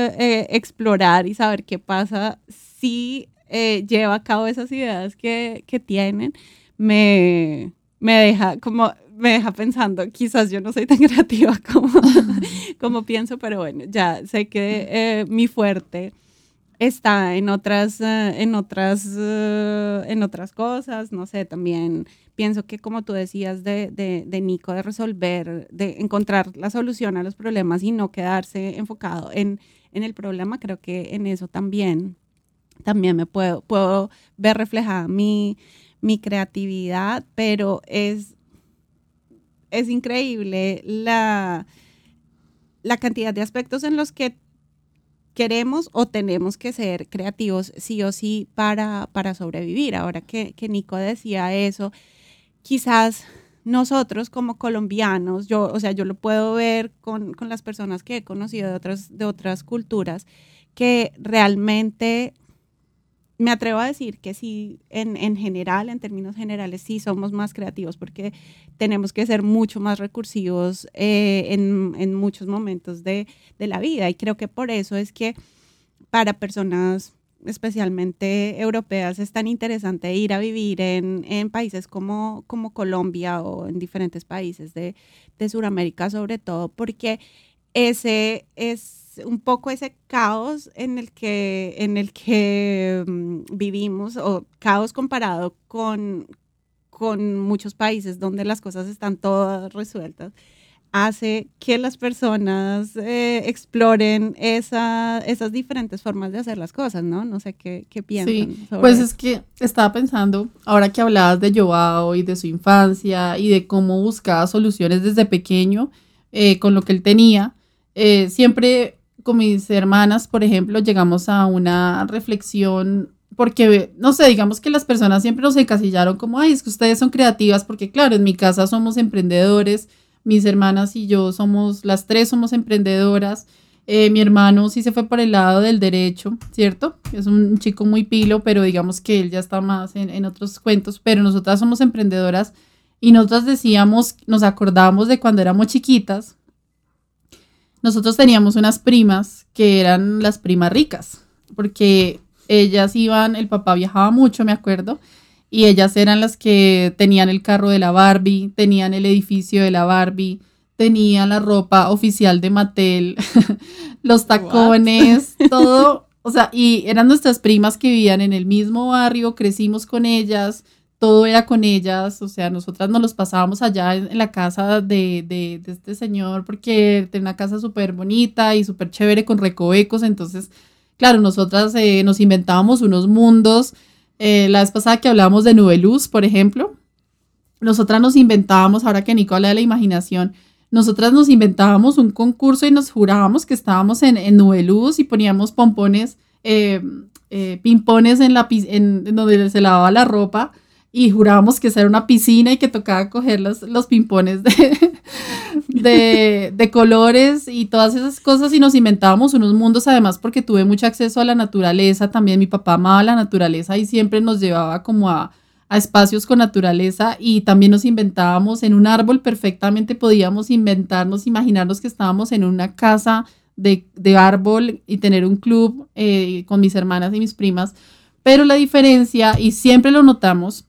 eh, explorar y saber qué pasa si eh, lleva a cabo esas ideas que, que tienen, me, me deja como me deja pensando, quizás yo no soy tan creativa como, como pienso, pero bueno, ya sé que eh, mi fuerte está en otras, eh, en otras, eh, en otras cosas, no sé, también pienso que como tú decías de, de, de, Nico, de resolver, de encontrar la solución a los problemas y no quedarse enfocado en, en el problema, creo que en eso también, también me puedo, puedo ver reflejada mi, mi creatividad, pero es, es increíble la, la cantidad de aspectos en los que queremos o tenemos que ser creativos sí o sí para, para sobrevivir. Ahora que, que Nico decía eso, quizás nosotros como colombianos, yo, o sea, yo lo puedo ver con, con, las personas que he conocido de otras, de otras culturas, que realmente me atrevo a decir que sí, en, en, general, en términos generales, sí somos más creativos porque tenemos que ser mucho más recursivos eh, en, en, muchos momentos de, de, la vida. Y creo que por eso es que para personas especialmente europeas es tan interesante ir a vivir en, en países como, como Colombia o en diferentes países de, de Sudamérica sobre todo, porque ese es un poco ese caos en el que, en el que mm, vivimos, o caos comparado con, con muchos países donde las cosas están todas resueltas, hace que las personas eh, exploren esa, esas diferentes formas de hacer las cosas, ¿no? No sé qué, qué piensan. Sí, pues eso. es que estaba pensando, ahora que hablabas de Joao y de su infancia y de cómo buscaba soluciones desde pequeño eh, con lo que él tenía, eh, siempre con mis hermanas, por ejemplo, llegamos a una reflexión porque, no sé, digamos que las personas siempre nos encasillaron como, ay, es que ustedes son creativas, porque claro, en mi casa somos emprendedores, mis hermanas y yo somos, las tres somos emprendedoras, eh, mi hermano sí se fue por el lado del derecho, ¿cierto? Es un chico muy pilo, pero digamos que él ya está más en, en otros cuentos, pero nosotras somos emprendedoras y nosotras decíamos, nos acordábamos de cuando éramos chiquitas, nosotros teníamos unas primas que eran las primas ricas, porque ellas iban, el papá viajaba mucho, me acuerdo, y ellas eran las que tenían el carro de la Barbie, tenían el edificio de la Barbie, tenían la ropa oficial de Mattel, los tacones, What? todo, o sea, y eran nuestras primas que vivían en el mismo barrio, crecimos con ellas, todo era con ellas, o sea, nosotras nos los pasábamos allá en, en la casa de, de, de, este señor porque tenía una casa súper bonita y súper chévere con recovecos, entonces, claro, nosotras eh, nos inventábamos unos mundos, eh, la vez pasada que hablábamos de Nube Luz, por ejemplo, nosotras nos inventábamos, ahora que Nico habla de la imaginación, nosotras nos inventábamos un concurso y nos jurábamos que estábamos en, en Nube Luz y poníamos pompones, eh, pimpones en, la, en donde se lavaba la ropa, y jurábamos que esa era una piscina y que tocaba coger los, los pimpones de, de, de, colores y todas esas cosas. Y nos inventábamos unos mundos además porque tuve mucho acceso a la naturaleza, también. Mi papá amaba la naturaleza y siempre nos llevaba como a, a espacios con naturaleza. Y también nos inventábamos en un árbol perfectamente. Podíamos inventarnos, imaginarnos que estábamos en una casa de, de árbol y tener un club eh, con mis hermanas y mis primas. Pero la diferencia, y siempre lo notamos,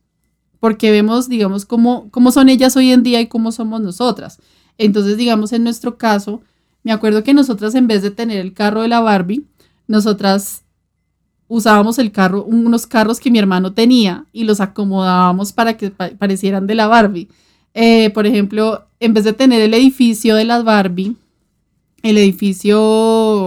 porque vemos, digamos, cómo, cómo son ellas hoy en día y cómo somos nosotras. Entonces, digamos, en nuestro caso, me acuerdo que nosotras en vez de tener el carro de la Barbie, nosotras usábamos el carro, unos carros que mi hermano tenía y los acomodábamos para que pa parecieran de la Barbie. Eh, por ejemplo, en vez de tener el edificio de las Barbie, el edificio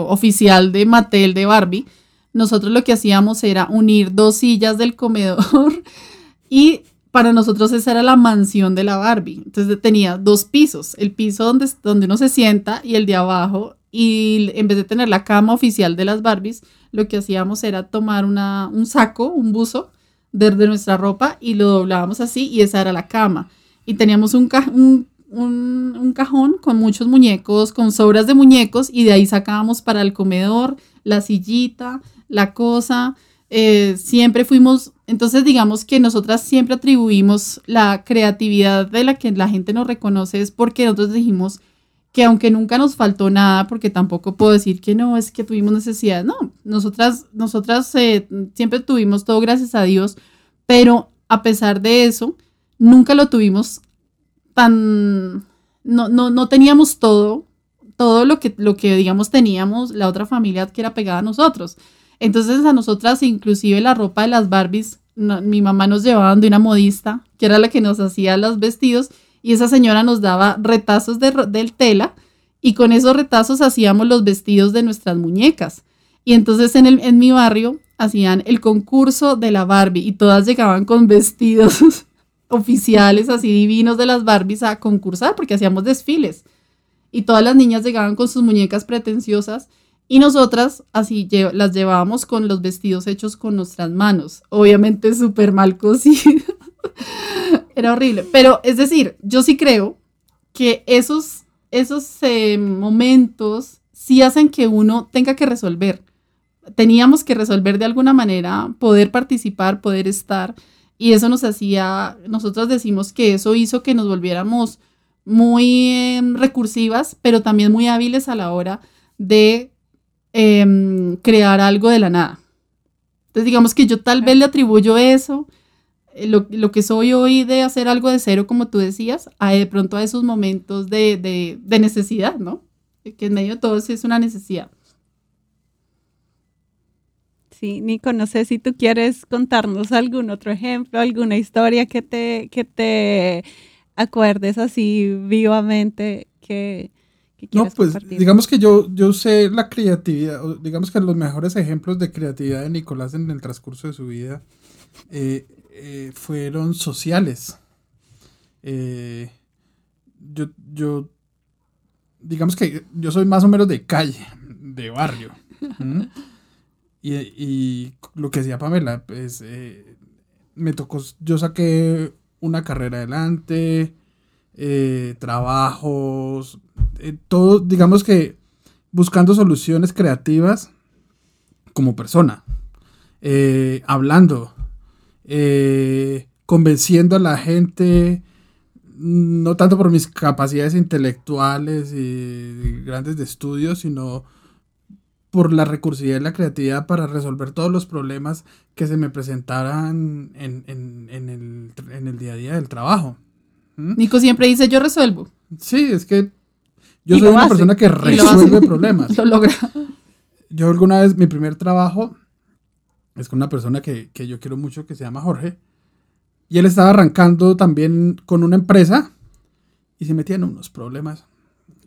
oficial de Mattel de Barbie, nosotros lo que hacíamos era unir dos sillas del comedor y para nosotros esa era la mansión de la Barbie. Entonces tenía dos pisos, el piso donde, donde uno se sienta y el de abajo. Y en vez de tener la cama oficial de las Barbies, lo que hacíamos era tomar una, un saco, un buzo de, nuestra ropa y lo doblábamos así y esa era la cama. Y teníamos un, un, un cajón con muchos muñecos, con sobras de muñecos y de ahí sacábamos para el comedor, la sillita, la cosa. Eh, siempre fuimos entonces digamos que nosotras siempre atribuimos la creatividad de la que la gente nos reconoce es porque nosotros dijimos que aunque nunca nos faltó nada, porque tampoco puedo decir que no, es que tuvimos necesidad, no, nosotras, nosotras eh, siempre tuvimos todo gracias a Dios, pero a pesar de eso, nunca lo tuvimos tan, no, no, no teníamos todo, todo lo que, lo que, digamos, teníamos la otra familia que era pegada a nosotros. Entonces a nosotras, inclusive la ropa de las Barbies, mi mamá nos llevaba de una modista, que era la que nos hacía los vestidos, y esa señora nos daba retazos de, del tela, y con esos retazos hacíamos los vestidos de nuestras muñecas. Y entonces en, el, en mi barrio hacían el concurso de la Barbie y todas llegaban con vestidos oficiales así divinos de las Barbies a concursar porque hacíamos desfiles. Y todas las niñas llegaban con sus muñecas pretenciosas y nosotras así las llevábamos con los vestidos hechos con nuestras manos. Obviamente súper mal cosidos. Era horrible. Pero es decir, yo sí creo que esos, esos eh, momentos sí hacen que uno tenga que resolver. Teníamos que resolver de alguna manera, poder participar, poder estar. Y eso nos hacía, nosotros decimos que eso hizo que nos volviéramos muy em, recursivas, pero también muy hábiles a la hora de Em, crear algo de la nada. Entonces, digamos que yo tal vez le atribuyo eso, eh, lo, lo, que soy hoy de hacer algo de cero, como tú decías, a de pronto a esos momentos de, de, de necesidad, ¿no? Que en medio de todo eso es una necesidad. Sí, Nico, no sé si tú quieres contarnos algún otro ejemplo, alguna historia que te, que te acuerdes así vivamente que, no, pues digamos que yo, yo usé la creatividad, digamos que los mejores ejemplos de creatividad de Nicolás en el transcurso de su vida eh, eh, fueron sociales. Eh, yo, yo, digamos que yo soy más o menos de calle, de barrio. y, y, lo que decía Pamela, pues me tocó, yo saqué una carrera adelante, trabajos, eh, todo, digamos que buscando soluciones creativas como persona, eh, hablando, eh, convenciendo a la gente, no tanto por mis capacidades intelectuales y grandes de estudios, sino por la recursividad y la creatividad para resolver todos los problemas que se me presentaran en, el, día a día del trabajo. ¿Mm? Nico siempre dice, yo resuelvo. Sí, es que yo soy una persona que resuelve problemas. Lo logra. Yo alguna vez, mi primer trabajo es con una persona que, yo quiero mucho, que se llama Jorge. Y él estaba arrancando también con una empresa y se metía en unos problemas.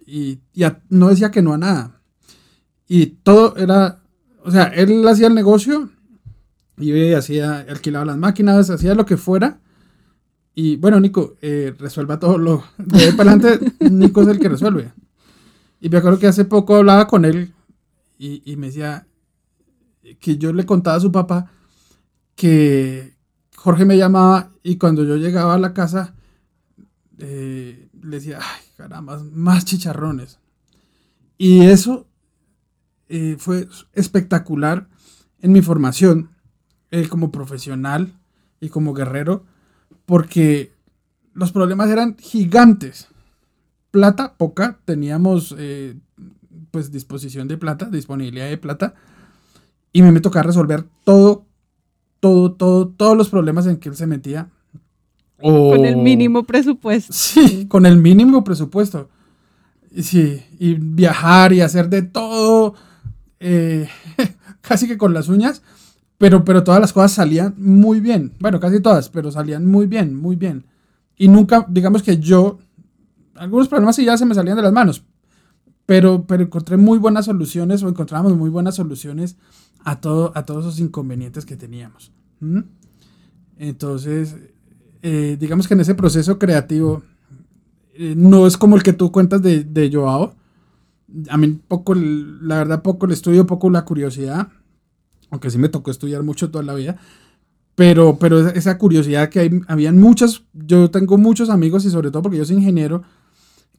Y, no decía que no a nada. Y todo era, o sea, él hacía el negocio y hacía, alquilaba las máquinas, hacía lo que fuera. Y bueno, Nico, eh, resuelva todo lo. De ahí para adelante, Nico es el que resuelve. Y me acuerdo que hace poco hablaba con él y, me decía que yo le contaba a su papá que Jorge me llamaba y cuando yo llegaba a la casa eh, le decía, ay, caramba, más chicharrones. Y eso eh, fue espectacular en mi formación eh, como profesional y como guerrero, porque los problemas eran gigantes plata, poca, teníamos eh, pues disposición de plata, disponibilidad de plata, y me, tocaba resolver todo, todo, todo, todos los problemas en que él se metía. Con el mínimo presupuesto. Sí, con el mínimo presupuesto. Sí, y viajar y hacer de todo, eh, casi que con las uñas, pero, pero todas las cosas salían muy bien. Bueno, casi todas, pero salían muy bien, muy bien. Y nunca, digamos que yo algunos problemas sí ya se me salían de las manos, pero, pero encontré muy buenas soluciones o encontramos muy buenas soluciones a, todo, a todos esos inconvenientes que teníamos. Entonces, eh, digamos que en ese proceso creativo, eh, no es como el que tú cuentas de, de Joao. A mí poco, la verdad, poco el estudio, poco la curiosidad, aunque sí me tocó estudiar mucho toda la vida. Pero, pero esa curiosidad que hay, habían muchos, yo tengo muchos amigos y sobre todo porque yo soy ingeniero,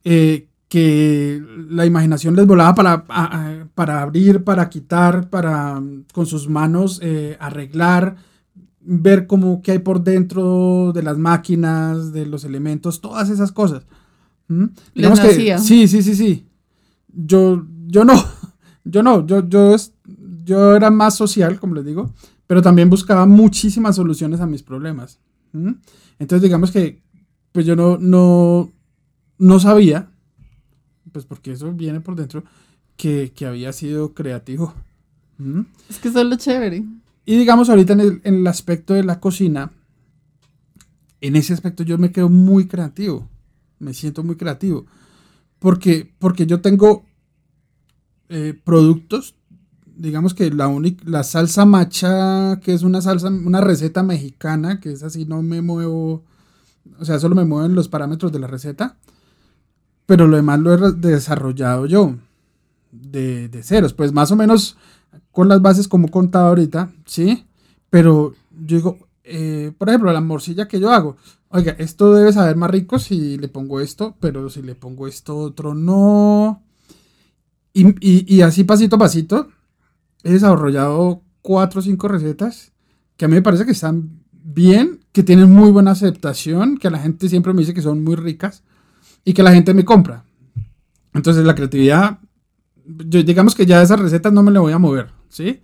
eh, que la imaginación les volaba para, para abrir, para quitar, para con sus manos eh, arreglar, ver cómo qué hay por dentro de las máquinas, de los elementos, todas esas cosas. ¿Mm? Digamos que sí, sí, sí, sí. Yo, yo no, yo no, yo, yo, es- yo era más social, como les digo, pero también buscaba muchísimas soluciones a mis problemas. ¿Mm? Entonces, digamos que, pues yo no, no, no sabía, pues porque eso viene por dentro, que, que había sido creativo. ¿Mm? Es que eso es lo chévere. Y digamos ahorita en el, en el aspecto de la cocina, en ese aspecto yo me quedo muy creativo, me siento muy creativo, porque, porque yo tengo eh, productos, digamos que la única, la salsa macha, que es una salsa, una receta mexicana, que es así, no me muevo, o sea, solo me mueven los parámetros de la receta, pero lo demás lo he desarrollado yo, de, de ceros, pues más o menos con las bases como he contado ahorita, ¿sí? Pero yo digo, eh, por ejemplo, la morcilla que yo hago, oiga, esto debe saber más rico si le pongo esto, pero si le pongo esto otro no. Y- y así pasito a pasito, he desarrollado cuatro o cinco recetas que a mí me parece que están bien, que tienen muy buena aceptación, que la gente siempre me dice que son muy ricas y que la gente me compra. Entonces la creatividad yo, digamos que ya esas recetas no me le voy a mover, ¿sí?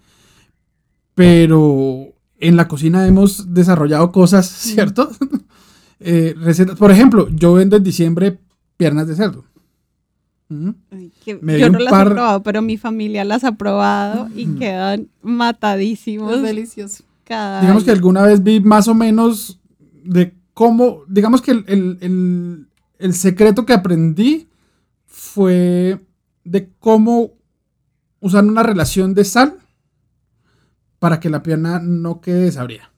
Pero en la cocina hemos desarrollado cosas, ¿cierto? Eh, recetas, por ejemplo, yo vendo en diciembre piernas de cerdo. Que Me yo no las par- he probado, pero mi familia las ha probado y quedan matadísimos Es delicioso. cada Digamos que alguna vez vi más o menos de cómo, digamos que el, el- el- el secreto que aprendí fue de cómo usar una relación de sal para que la pierna no quede desabrida.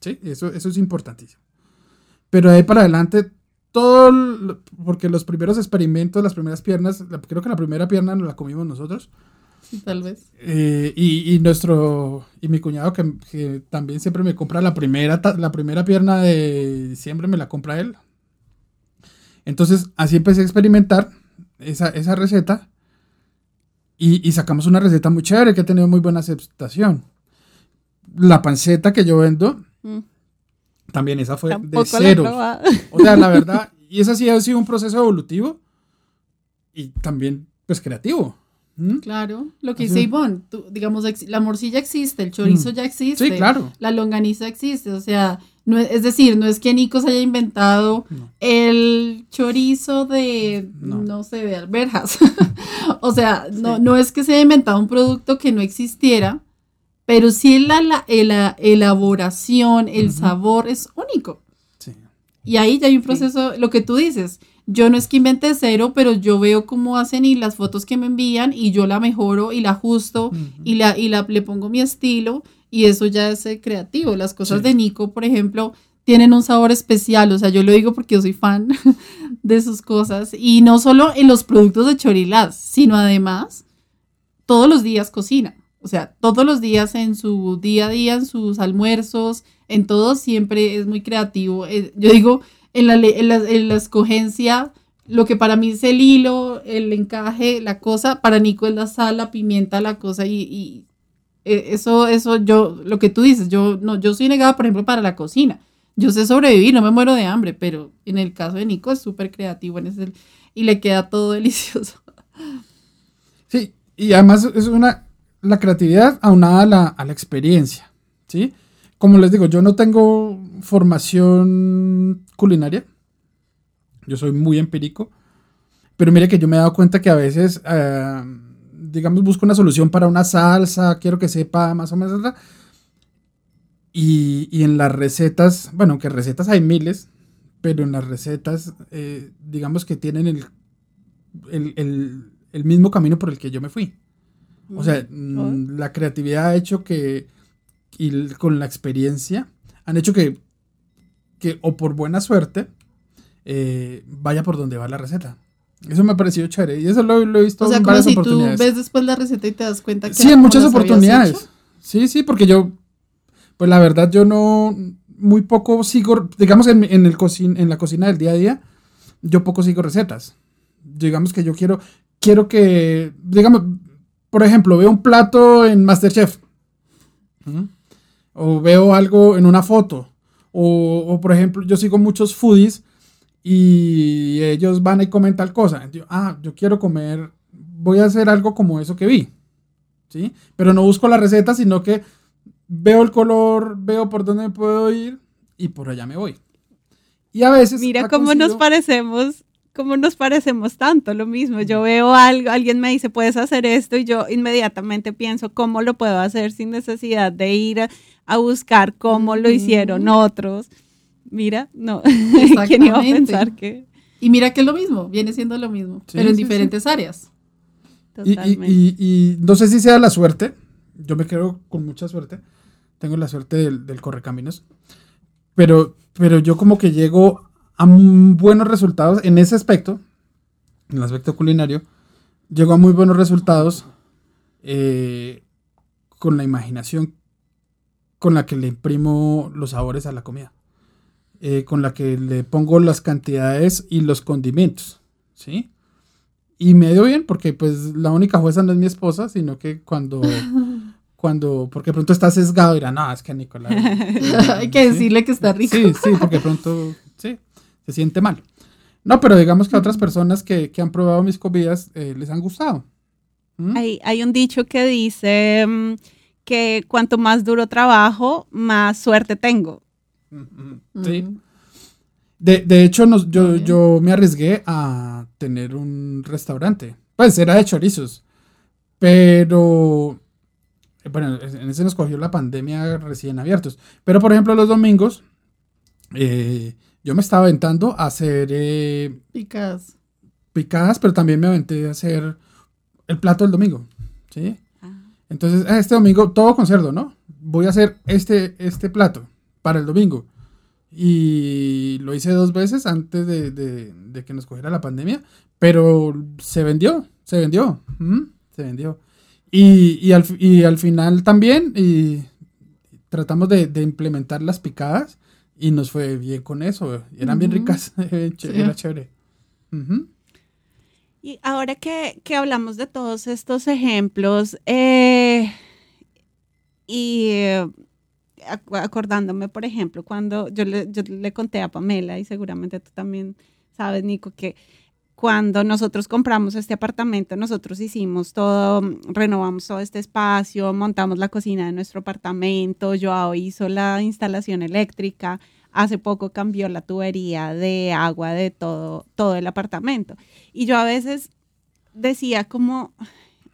¿Sí? Eso, eso es importantísimo. Pero de ahí para adelante, todo, porque los primeros experimentos, las primeras piernas, la- creo que la primera pierna nos la comimos nosotros. Tal vez. Eh, y, y nuestro y mi cuñado que, que también siempre me compra la primera la primera pierna de diciembre me la compra él entonces así empecé a experimentar esa, esa receta y, y sacamos una receta muy chévere que ha tenido muy buena aceptación la panceta que yo vendo Mm, también esa fue de Tampoco cero o sea la verdad y esa sí ha sido un proceso evolutivo y también pues creativo ¿Mm? Claro, lo que Así. dice Ivonne, tú, digamos, la morcilla existe, el chorizo Mm. ya existe, sí claro la longaniza existe, o sea, no es, es decir, no es que Nico se haya inventado No. el chorizo de, No. no, sé, de alberjas. o sea, no, Sí. no es que se haya inventado un producto que no existiera, pero sí la, la, la elaboración, el sabor es único. sí Y ahí ya hay un proceso, lo que tú dices, yo no es que invente cero, pero yo veo cómo hacen y las fotos que me envían y yo la mejoro y la ajusto y, la, y la, le pongo mi estilo y eso ya es eh, creativo. Las cosas Sí. de Nico, por ejemplo, tienen un sabor especial, o sea, yo lo digo porque yo soy fan de sus cosas y no solo en los productos de Chorilaz, sino además todos los días cocina. O sea, todos los días en su día a día, en sus almuerzos, en todo, siempre es muy creativo. Eh, Yo digo, en la, en la, en la escogencia, lo que para mí es el hilo, el encaje, la cosa, para Nico es la sal, la pimienta, la cosa, y, y, eh, eso, eso, yo, lo que tú dices, yo, no, yo soy negada, por ejemplo, para la cocina. Yo sé sobrevivir, no me muero de hambre, pero en el caso de Nico es súper creativo en ese, y le queda todo delicioso. Sí, y además es una, la creatividad aunada a la, a la experiencia, ¿sí? Como les digo, yo no tengo formación culinaria, yo soy muy empírico, pero mire que yo me he dado cuenta que a veces, eh, digamos, busco una solución para una salsa, quiero que sepa más o menos, y, y en las recetas, bueno, que recetas hay miles, pero en las recetas, eh, digamos que tienen el, el- el mismo camino por el que yo me fui. O sea, mm, la creatividad ha hecho que, y con la experiencia, han hecho que, que o por buena suerte, eh, vaya por donde va la receta. Eso me ha parecido chévere y eso lo, lo he visto O sea, en como varias si tú oportunidades. ves después la receta y te das cuenta que Sí, en muchas oportunidades. Sí, sí, porque yo, pues la verdad, yo no, muy poco sigo, digamos, en, en, el cocin, en la cocina del día a día, yo poco sigo recetas. Digamos que yo quiero, quiero que, digamos, por ejemplo, veo un plato en Masterchef. ¿Mm? o veo algo en una foto, o, o, por ejemplo, yo sigo muchos foodies y ellos van y comen tal cosa. Yo, ah, yo quiero comer, voy a hacer algo como eso que vi, ¿sí? Pero no busco la receta, sino que veo el color, veo por dónde me puedo ir y por allá me voy. Y a veces... Mira cómo nos parecemos cómo nos parecemos tanto, lo mismo. Yo veo algo, alguien me dice, puedes hacer esto y yo inmediatamente pienso cómo lo puedo hacer sin necesidad de ir a, buscar cómo lo hicieron otros. Mira, no, ¿quién iba a pensar que... Y mira que es lo mismo, viene siendo lo mismo, pero en diferentes áreas. Totalmente. Y, no sé si sea la suerte, yo me quedo con mucha suerte, tengo la suerte del, del correcaminos, pero, pero yo como que llego a buenos resultados en ese aspecto, en el aspecto culinario, llegó a muy buenos resultados eh, con la imaginación con la que le imprimo los sabores a la comida, eh, con la que le pongo las cantidades y los condimentos, ¿sí? Y me dio bien porque pues la única jueza no es mi esposa, sino que cuando, cuando, porque pronto está sesgado, dirá, no, es que Nicolás. Hay que decirle que está rico. Sí, sí, porque pronto, sí se siente mal. No, pero digamos que a otras personas que, han probado mis comidas eh, les han gustado. ¿Mm? Hay, un dicho que dice mm, que cuanto más duro trabajo, más suerte tengo. Sí. De, hecho, yo, yo, me arriesgué a tener un restaurante. Pues era de chorizos. Pero, bueno, en ese nos cogió la pandemia recién abiertos. Pero, por ejemplo, los domingos, eh, yo me estaba aventando a hacer... Eh, picadas. Picadas, pero también me aventé a hacer el plato del domingo. ¿Sí? Ah. Entonces, ah, este domingo, todo con cerdo, ¿no? Voy a hacer este, este plato para el domingo. Y lo hice dos veces antes de, que nos cogiera la pandemia, pero se vendió, se vendió, se vendió. Y, al, y, al, final también y tratamos de, implementar las picadas y nos fue bien con eso. Eran bien ricas. Era chévere. Y ahora que, hablamos de todos estos ejemplos, eh, y eh, acordándome, por ejemplo, cuando yo le, yo le conté a Pamela, y seguramente tú también sabes, Nico, que cuando nosotros compramos este apartamento, nosotros hicimos todo, renovamos todo este espacio, montamos la cocina de nuestro apartamento, Joao hizo la instalación eléctrica, hace poco cambió la tubería de agua de todo, todo el apartamento. Y yo a veces decía como,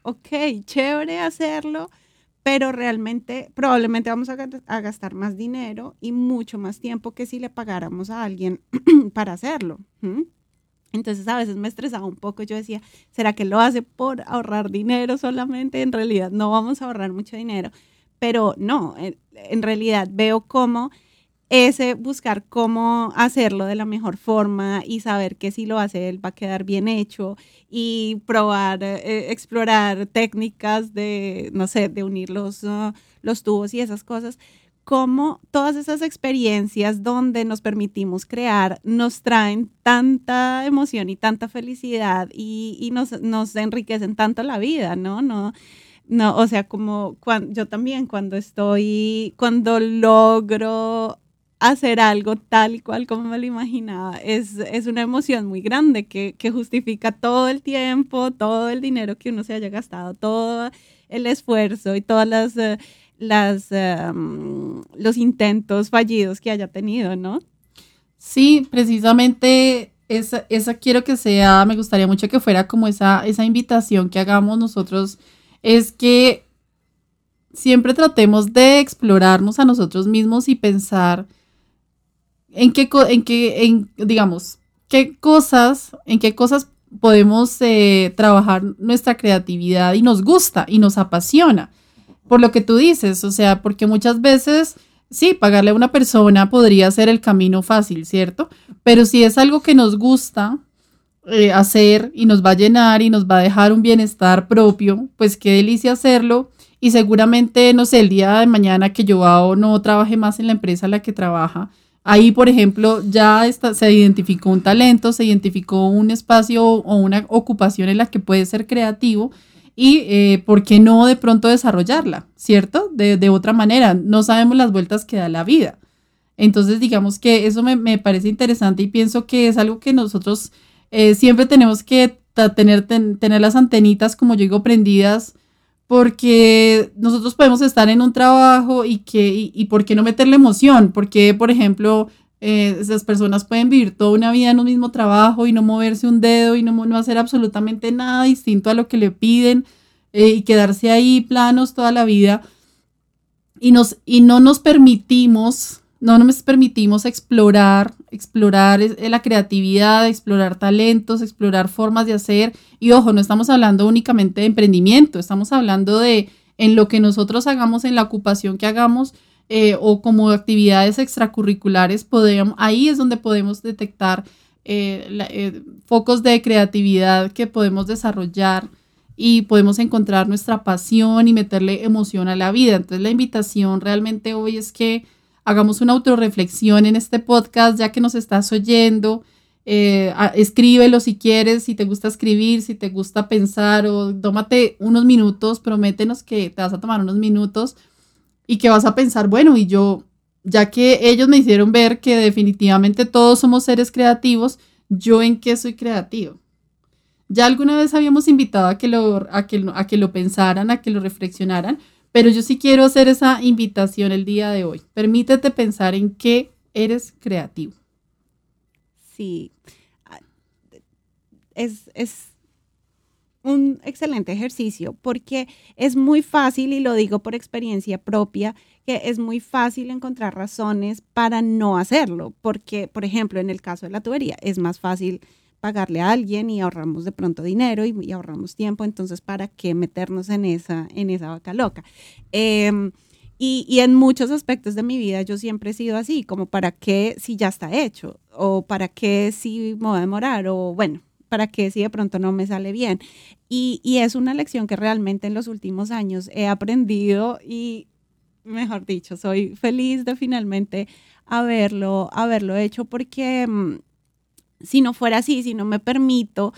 ok, chévere hacerlo, pero realmente probablemente vamos a, gastar más dinero y mucho más tiempo que si le pagáramos a alguien para hacerlo. Entonces a veces me estresaba un poco. Yo decía, ¿será que lo hace por ahorrar dinero solamente? En realidad no vamos a ahorrar mucho dinero. Pero no, en, realidad veo cómo ese buscar cómo hacerlo de la mejor forma y saber que si lo hace él va a quedar bien hecho y probar, eh, explorar técnicas de, no sé, de unir los, uh, los tubos y esas cosas, cómo todas esas experiencias donde nos permitimos crear nos traen tanta emoción y tanta felicidad y, nos, enriquecen tanto la vida, ¿no? No, no o sea, como cuando, yo también cuando estoy, cuando logro hacer algo tal y cual como me lo imaginaba, es, es una emoción muy grande que, que justifica todo el tiempo, todo el dinero que uno se haya gastado, todo el esfuerzo y todas las... Eh, las, em, los intentos fallidos que haya tenido, ¿no? Sí, precisamente esa, esa, quiero que sea, me gustaría mucho que fuera como esa, esa invitación que hagamos nosotros, es que siempre tratemos de explorarnos a nosotros mismos y pensar en qué, en qué, en, digamos, qué cosas, en qué cosas podemos eh, trabajar nuestra creatividad y nos gusta y nos apasiona por lo que tú dices, o sea, porque muchas veces, sí, pagarle a una persona podría ser el camino fácil, ¿cierto? Pero si es algo que nos gusta eh, hacer y nos va a llenar y nos va a dejar un bienestar propio, pues qué delicia hacerlo. Y seguramente, no sé, el día de mañana que yo no trabaje más en la empresa en la que trabaja, ahí, por ejemplo, ya se identificó un talento, se identificó un espacio o una ocupación en la que puede ser creativo y eh, por qué no de pronto desarrollarla, ¿cierto? De, de, otra manera, no sabemos las vueltas que da la vida. Entonces, digamos que eso me, me parece interesante y pienso que es algo que nosotros eh, siempre tenemos que tener, tener las antenitas, como yo digo, prendidas, porque nosotros podemos estar en un trabajo y que, y, y por qué no meterle emoción, porque, por ejemplo, eh, esas personas pueden vivir toda una vida en un mismo trabajo y no moverse un dedo y no, no hacer absolutamente nada distinto a lo que le piden eh, y quedarse ahí planos toda la vida. Y, nos, y no nos permitimos, no nos permitimos explorar, explorar eh, la creatividad, explorar talentos, explorar formas de hacer. Y ojo, no estamos hablando únicamente de emprendimiento, estamos hablando de en lo que nosotros hagamos, en la ocupación que hagamos, eh, o como actividades extracurriculares, podemos, ahí es donde podemos detectar eh, eh, focos de creatividad que podemos desarrollar y podemos encontrar nuestra pasión y meterle emoción a la vida. Entonces la invitación realmente hoy es que hagamos una autorreflexión en este podcast, ya que nos estás oyendo. escríbelo si quieres, si te gusta escribir, si te gusta pensar o tómate unos minutos, prométenos que te vas a tomar unos minutos y que vas a pensar, bueno, y yo, ya que ellos me hicieron ver que definitivamente todos somos seres creativos, ¿yo en qué soy creativo? Ya alguna vez habíamos invitado a que lo, a que, a que lo pensaran, a que lo reflexionaran, pero yo sí quiero hacer esa invitación el día de hoy. Permítete pensar en qué eres creativo. Sí, ah, es, es un excelente ejercicio porque es muy fácil, y lo digo por experiencia propia, que es muy fácil encontrar razones para no hacerlo, porque, por ejemplo, en el caso de la tubería, es más fácil pagarle a alguien y ahorramos de pronto dinero y, ahorramos tiempo, entonces, ¿para qué meternos en esa, en esa vaca loca? Em, y, y, en muchos aspectos de mi vida yo siempre he sido así, como para qué si ya está hecho, o para qué si me voy a demorar, o bueno, para qué si de pronto no me sale bien. Y, es una lección que realmente en los últimos años he aprendido y, mejor dicho, soy feliz de finalmente haberlo, haberlo hecho porque mm, si no fuera así, si no me permito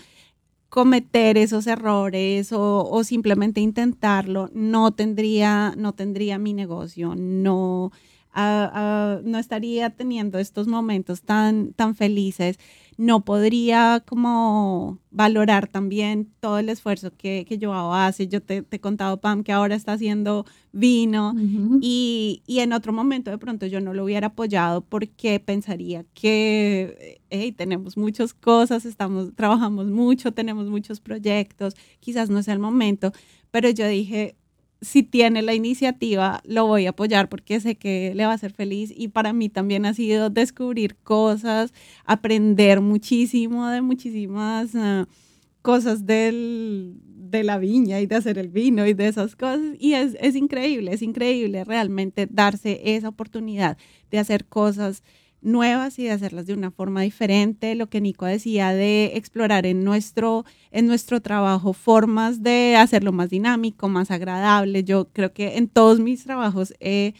cometer esos errores o, simplemente intentarlo, no tendría, no tendría mi negocio, no, ah, no estaría teniendo estos momentos tan, tan felices no podría como valorar también todo el esfuerzo que, que Joao hace. Yo te, he contado, Pam, que ahora está haciendo vino y, en otro momento de pronto yo no lo hubiera apoyado porque pensaría que hey, tenemos muchas cosas, estamos, trabajamos mucho, tenemos muchos proyectos, quizás no es el momento, pero yo dije, si tiene la iniciativa, lo voy a apoyar porque sé que le va a hacer feliz y para mí también ha sido descubrir cosas, aprender muchísimo de muchísimas uh, cosas del, de la viña y de hacer el vino y de esas cosas. Y es, es increíble, es increíble realmente darse esa oportunidad de hacer cosas nuevas y de hacerlas de una forma diferente. Lo que Nico decía de explorar en nuestro, en nuestro trabajo formas de hacerlo más dinámico, más agradable. Yo creo que en todos mis trabajos he,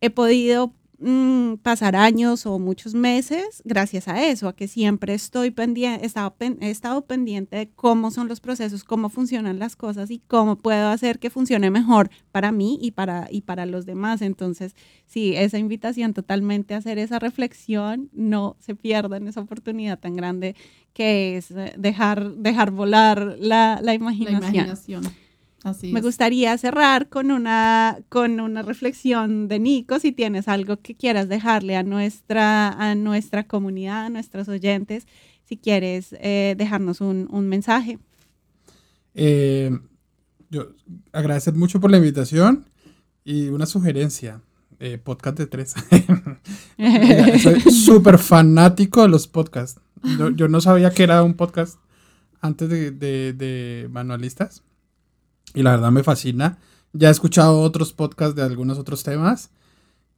he podido Mm, pasar años o muchos meses gracias a eso, a que siempre estoy pendiente, he estado, he estado pendiente de cómo son los procesos, cómo funcionan las cosas y cómo puedo hacer que funcione mejor para mí y para, y para los demás. Entonces, sí, esa invitación totalmente a hacer esa reflexión, no se pierdan esa oportunidad tan grande que es eh, dejar, dejar volar la, la imaginación. La imaginación. Me gustaría cerrar con una, con una reflexión de Nico, si tienes algo que quieras dejarle a nuestra, a nuestra comunidad, a nuestros oyentes, si quieres eh, dejarnos un, mensaje. Eh, yo agradecer mucho por la invitación y una sugerencia. Eh, podcast de tres. soy súper fanático de los podcasts. Yo, no sabía que era un podcast antes de, de manualistas y la verdad me fascina. Ya he escuchado otros podcasts de algunos otros temas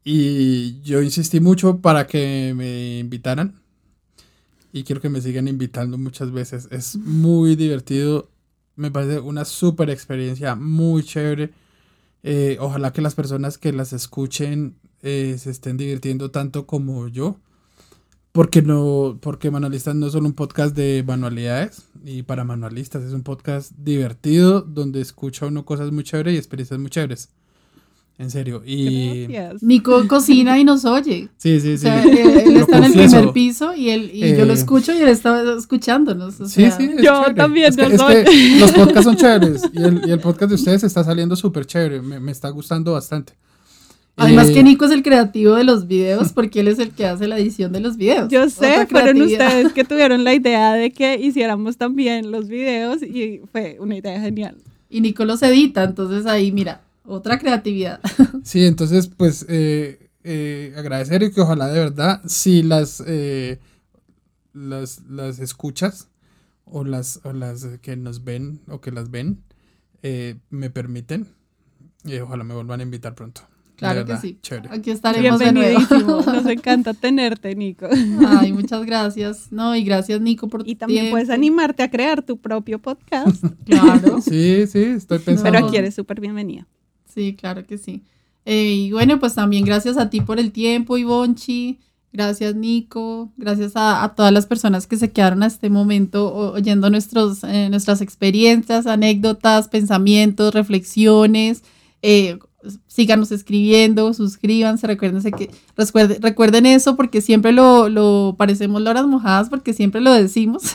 y yo insistí mucho para que me invitaran y quiero que me sigan invitando muchas veces. Es muy divertido, me parece una súper experiencia, muy chévere. Eh, ojalá que las personas que las escuchen eh, se estén divirtiendo tanto como yo. Porque no, porque Manualistas no es solo un podcast de manualidades, y para manualistas. Es un podcast divertido donde escucha uno cosas muy chéveres y experiencias muy chéveres. En serio. Y Gracias. Nico cocina y nos oye. sí, sí, O sí. sea, él, está en el primer piso y, él, y yo lo Eh, escucho y él está escuchándonos. o Sí, sea, sí, es Yo chévere. también Es que, lo es soy. que los podcasts son chéveres y el, y el podcast de ustedes está saliendo súper chévere. Me, me está gustando bastante. Además Eh, que Nico es el creativo de los videos porque él es el que hace la edición de los videos. Yo sé, fueron ustedes que tuvieron la idea de que hiciéramos también los videos y fue una idea genial. Y Nico los edita, entonces ahí, mira, otra creatividad. Sí, entonces, pues, eh, eh, agradecer y que ojalá de verdad, si las, eh, las, las escuchas o las, o las que nos ven o que las ven, eh, me permiten, eh, ojalá me vuelvan a invitar pronto. Claro que sí. Chévere. Aquí estaremos de nuevo. Nos encanta tenerte, Nico. Ay, muchas gracias. No, y gracias Nico por tu Y también tiempo. puedes animarte a crear tu propio podcast. Claro. Sí, sí, estoy pensando. Pero aquí eres súper bienvenida. Sí, claro que sí. Eh, y bueno, pues también gracias a ti por el tiempo, Ivonchi. Gracias, Nico. Gracias a, a todas las personas que se quedaron a este momento oyendo nuestros, eh, nuestras experiencias, anécdotas, pensamientos, reflexiones. Eh, síganos escribiendo, suscríbanse, recuérdense que, recuerden, recuerden eso porque siempre lo, lo parecemos loras mojadas porque siempre lo decimos.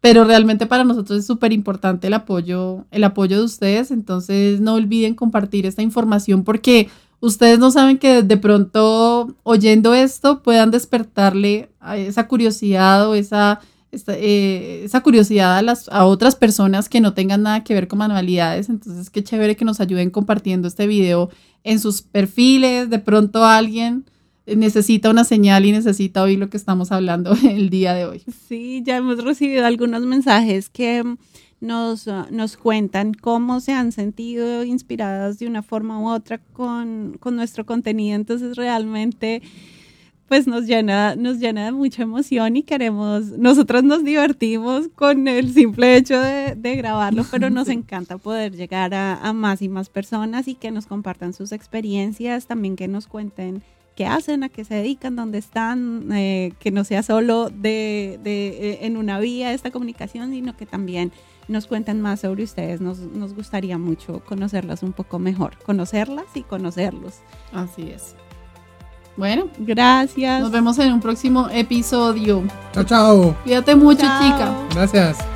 pero realmente para nosotros es súper importante el apoyo, el apoyo de ustedes, entonces no olviden compartir esta información porque ustedes no saben que de pronto oyendo esto puedan despertarle a esa curiosidad o esa, eh, esa curiosidad a, las, a otras personas que no tengan nada que ver con manualidades, entonces qué chévere que nos ayuden compartiendo este video en sus perfiles, de pronto alguien necesita una señal y necesita oír lo que estamos hablando el día de hoy. Sí, ya hemos recibido algunos mensajes que nos, ah, nos cuentan cómo se han sentido inspiradas de una forma u otra con, con nuestro contenido. Entonces realmente pues nos llena, nos llena de mucha emoción y queremos, nosotros nos divertimos con el simple hecho de, de grabarlo, pero nos encanta poder llegar a, a más y más personas y que nos compartan sus experiencias, también que nos cuenten qué hacen, a qué se dedican, dónde están, eh, que no sea solo de, de, eh, en una vía esta comunicación, sino que también nos cuenten más sobre ustedes. Nos, nos gustaría mucho conocerlas un poco mejor, conocerlas y conocerlos. Así es. Bueno, Gracias. nos vemos en un próximo episodio. Chao, chao. Cuídate mucho, Chao. chica. Gracias.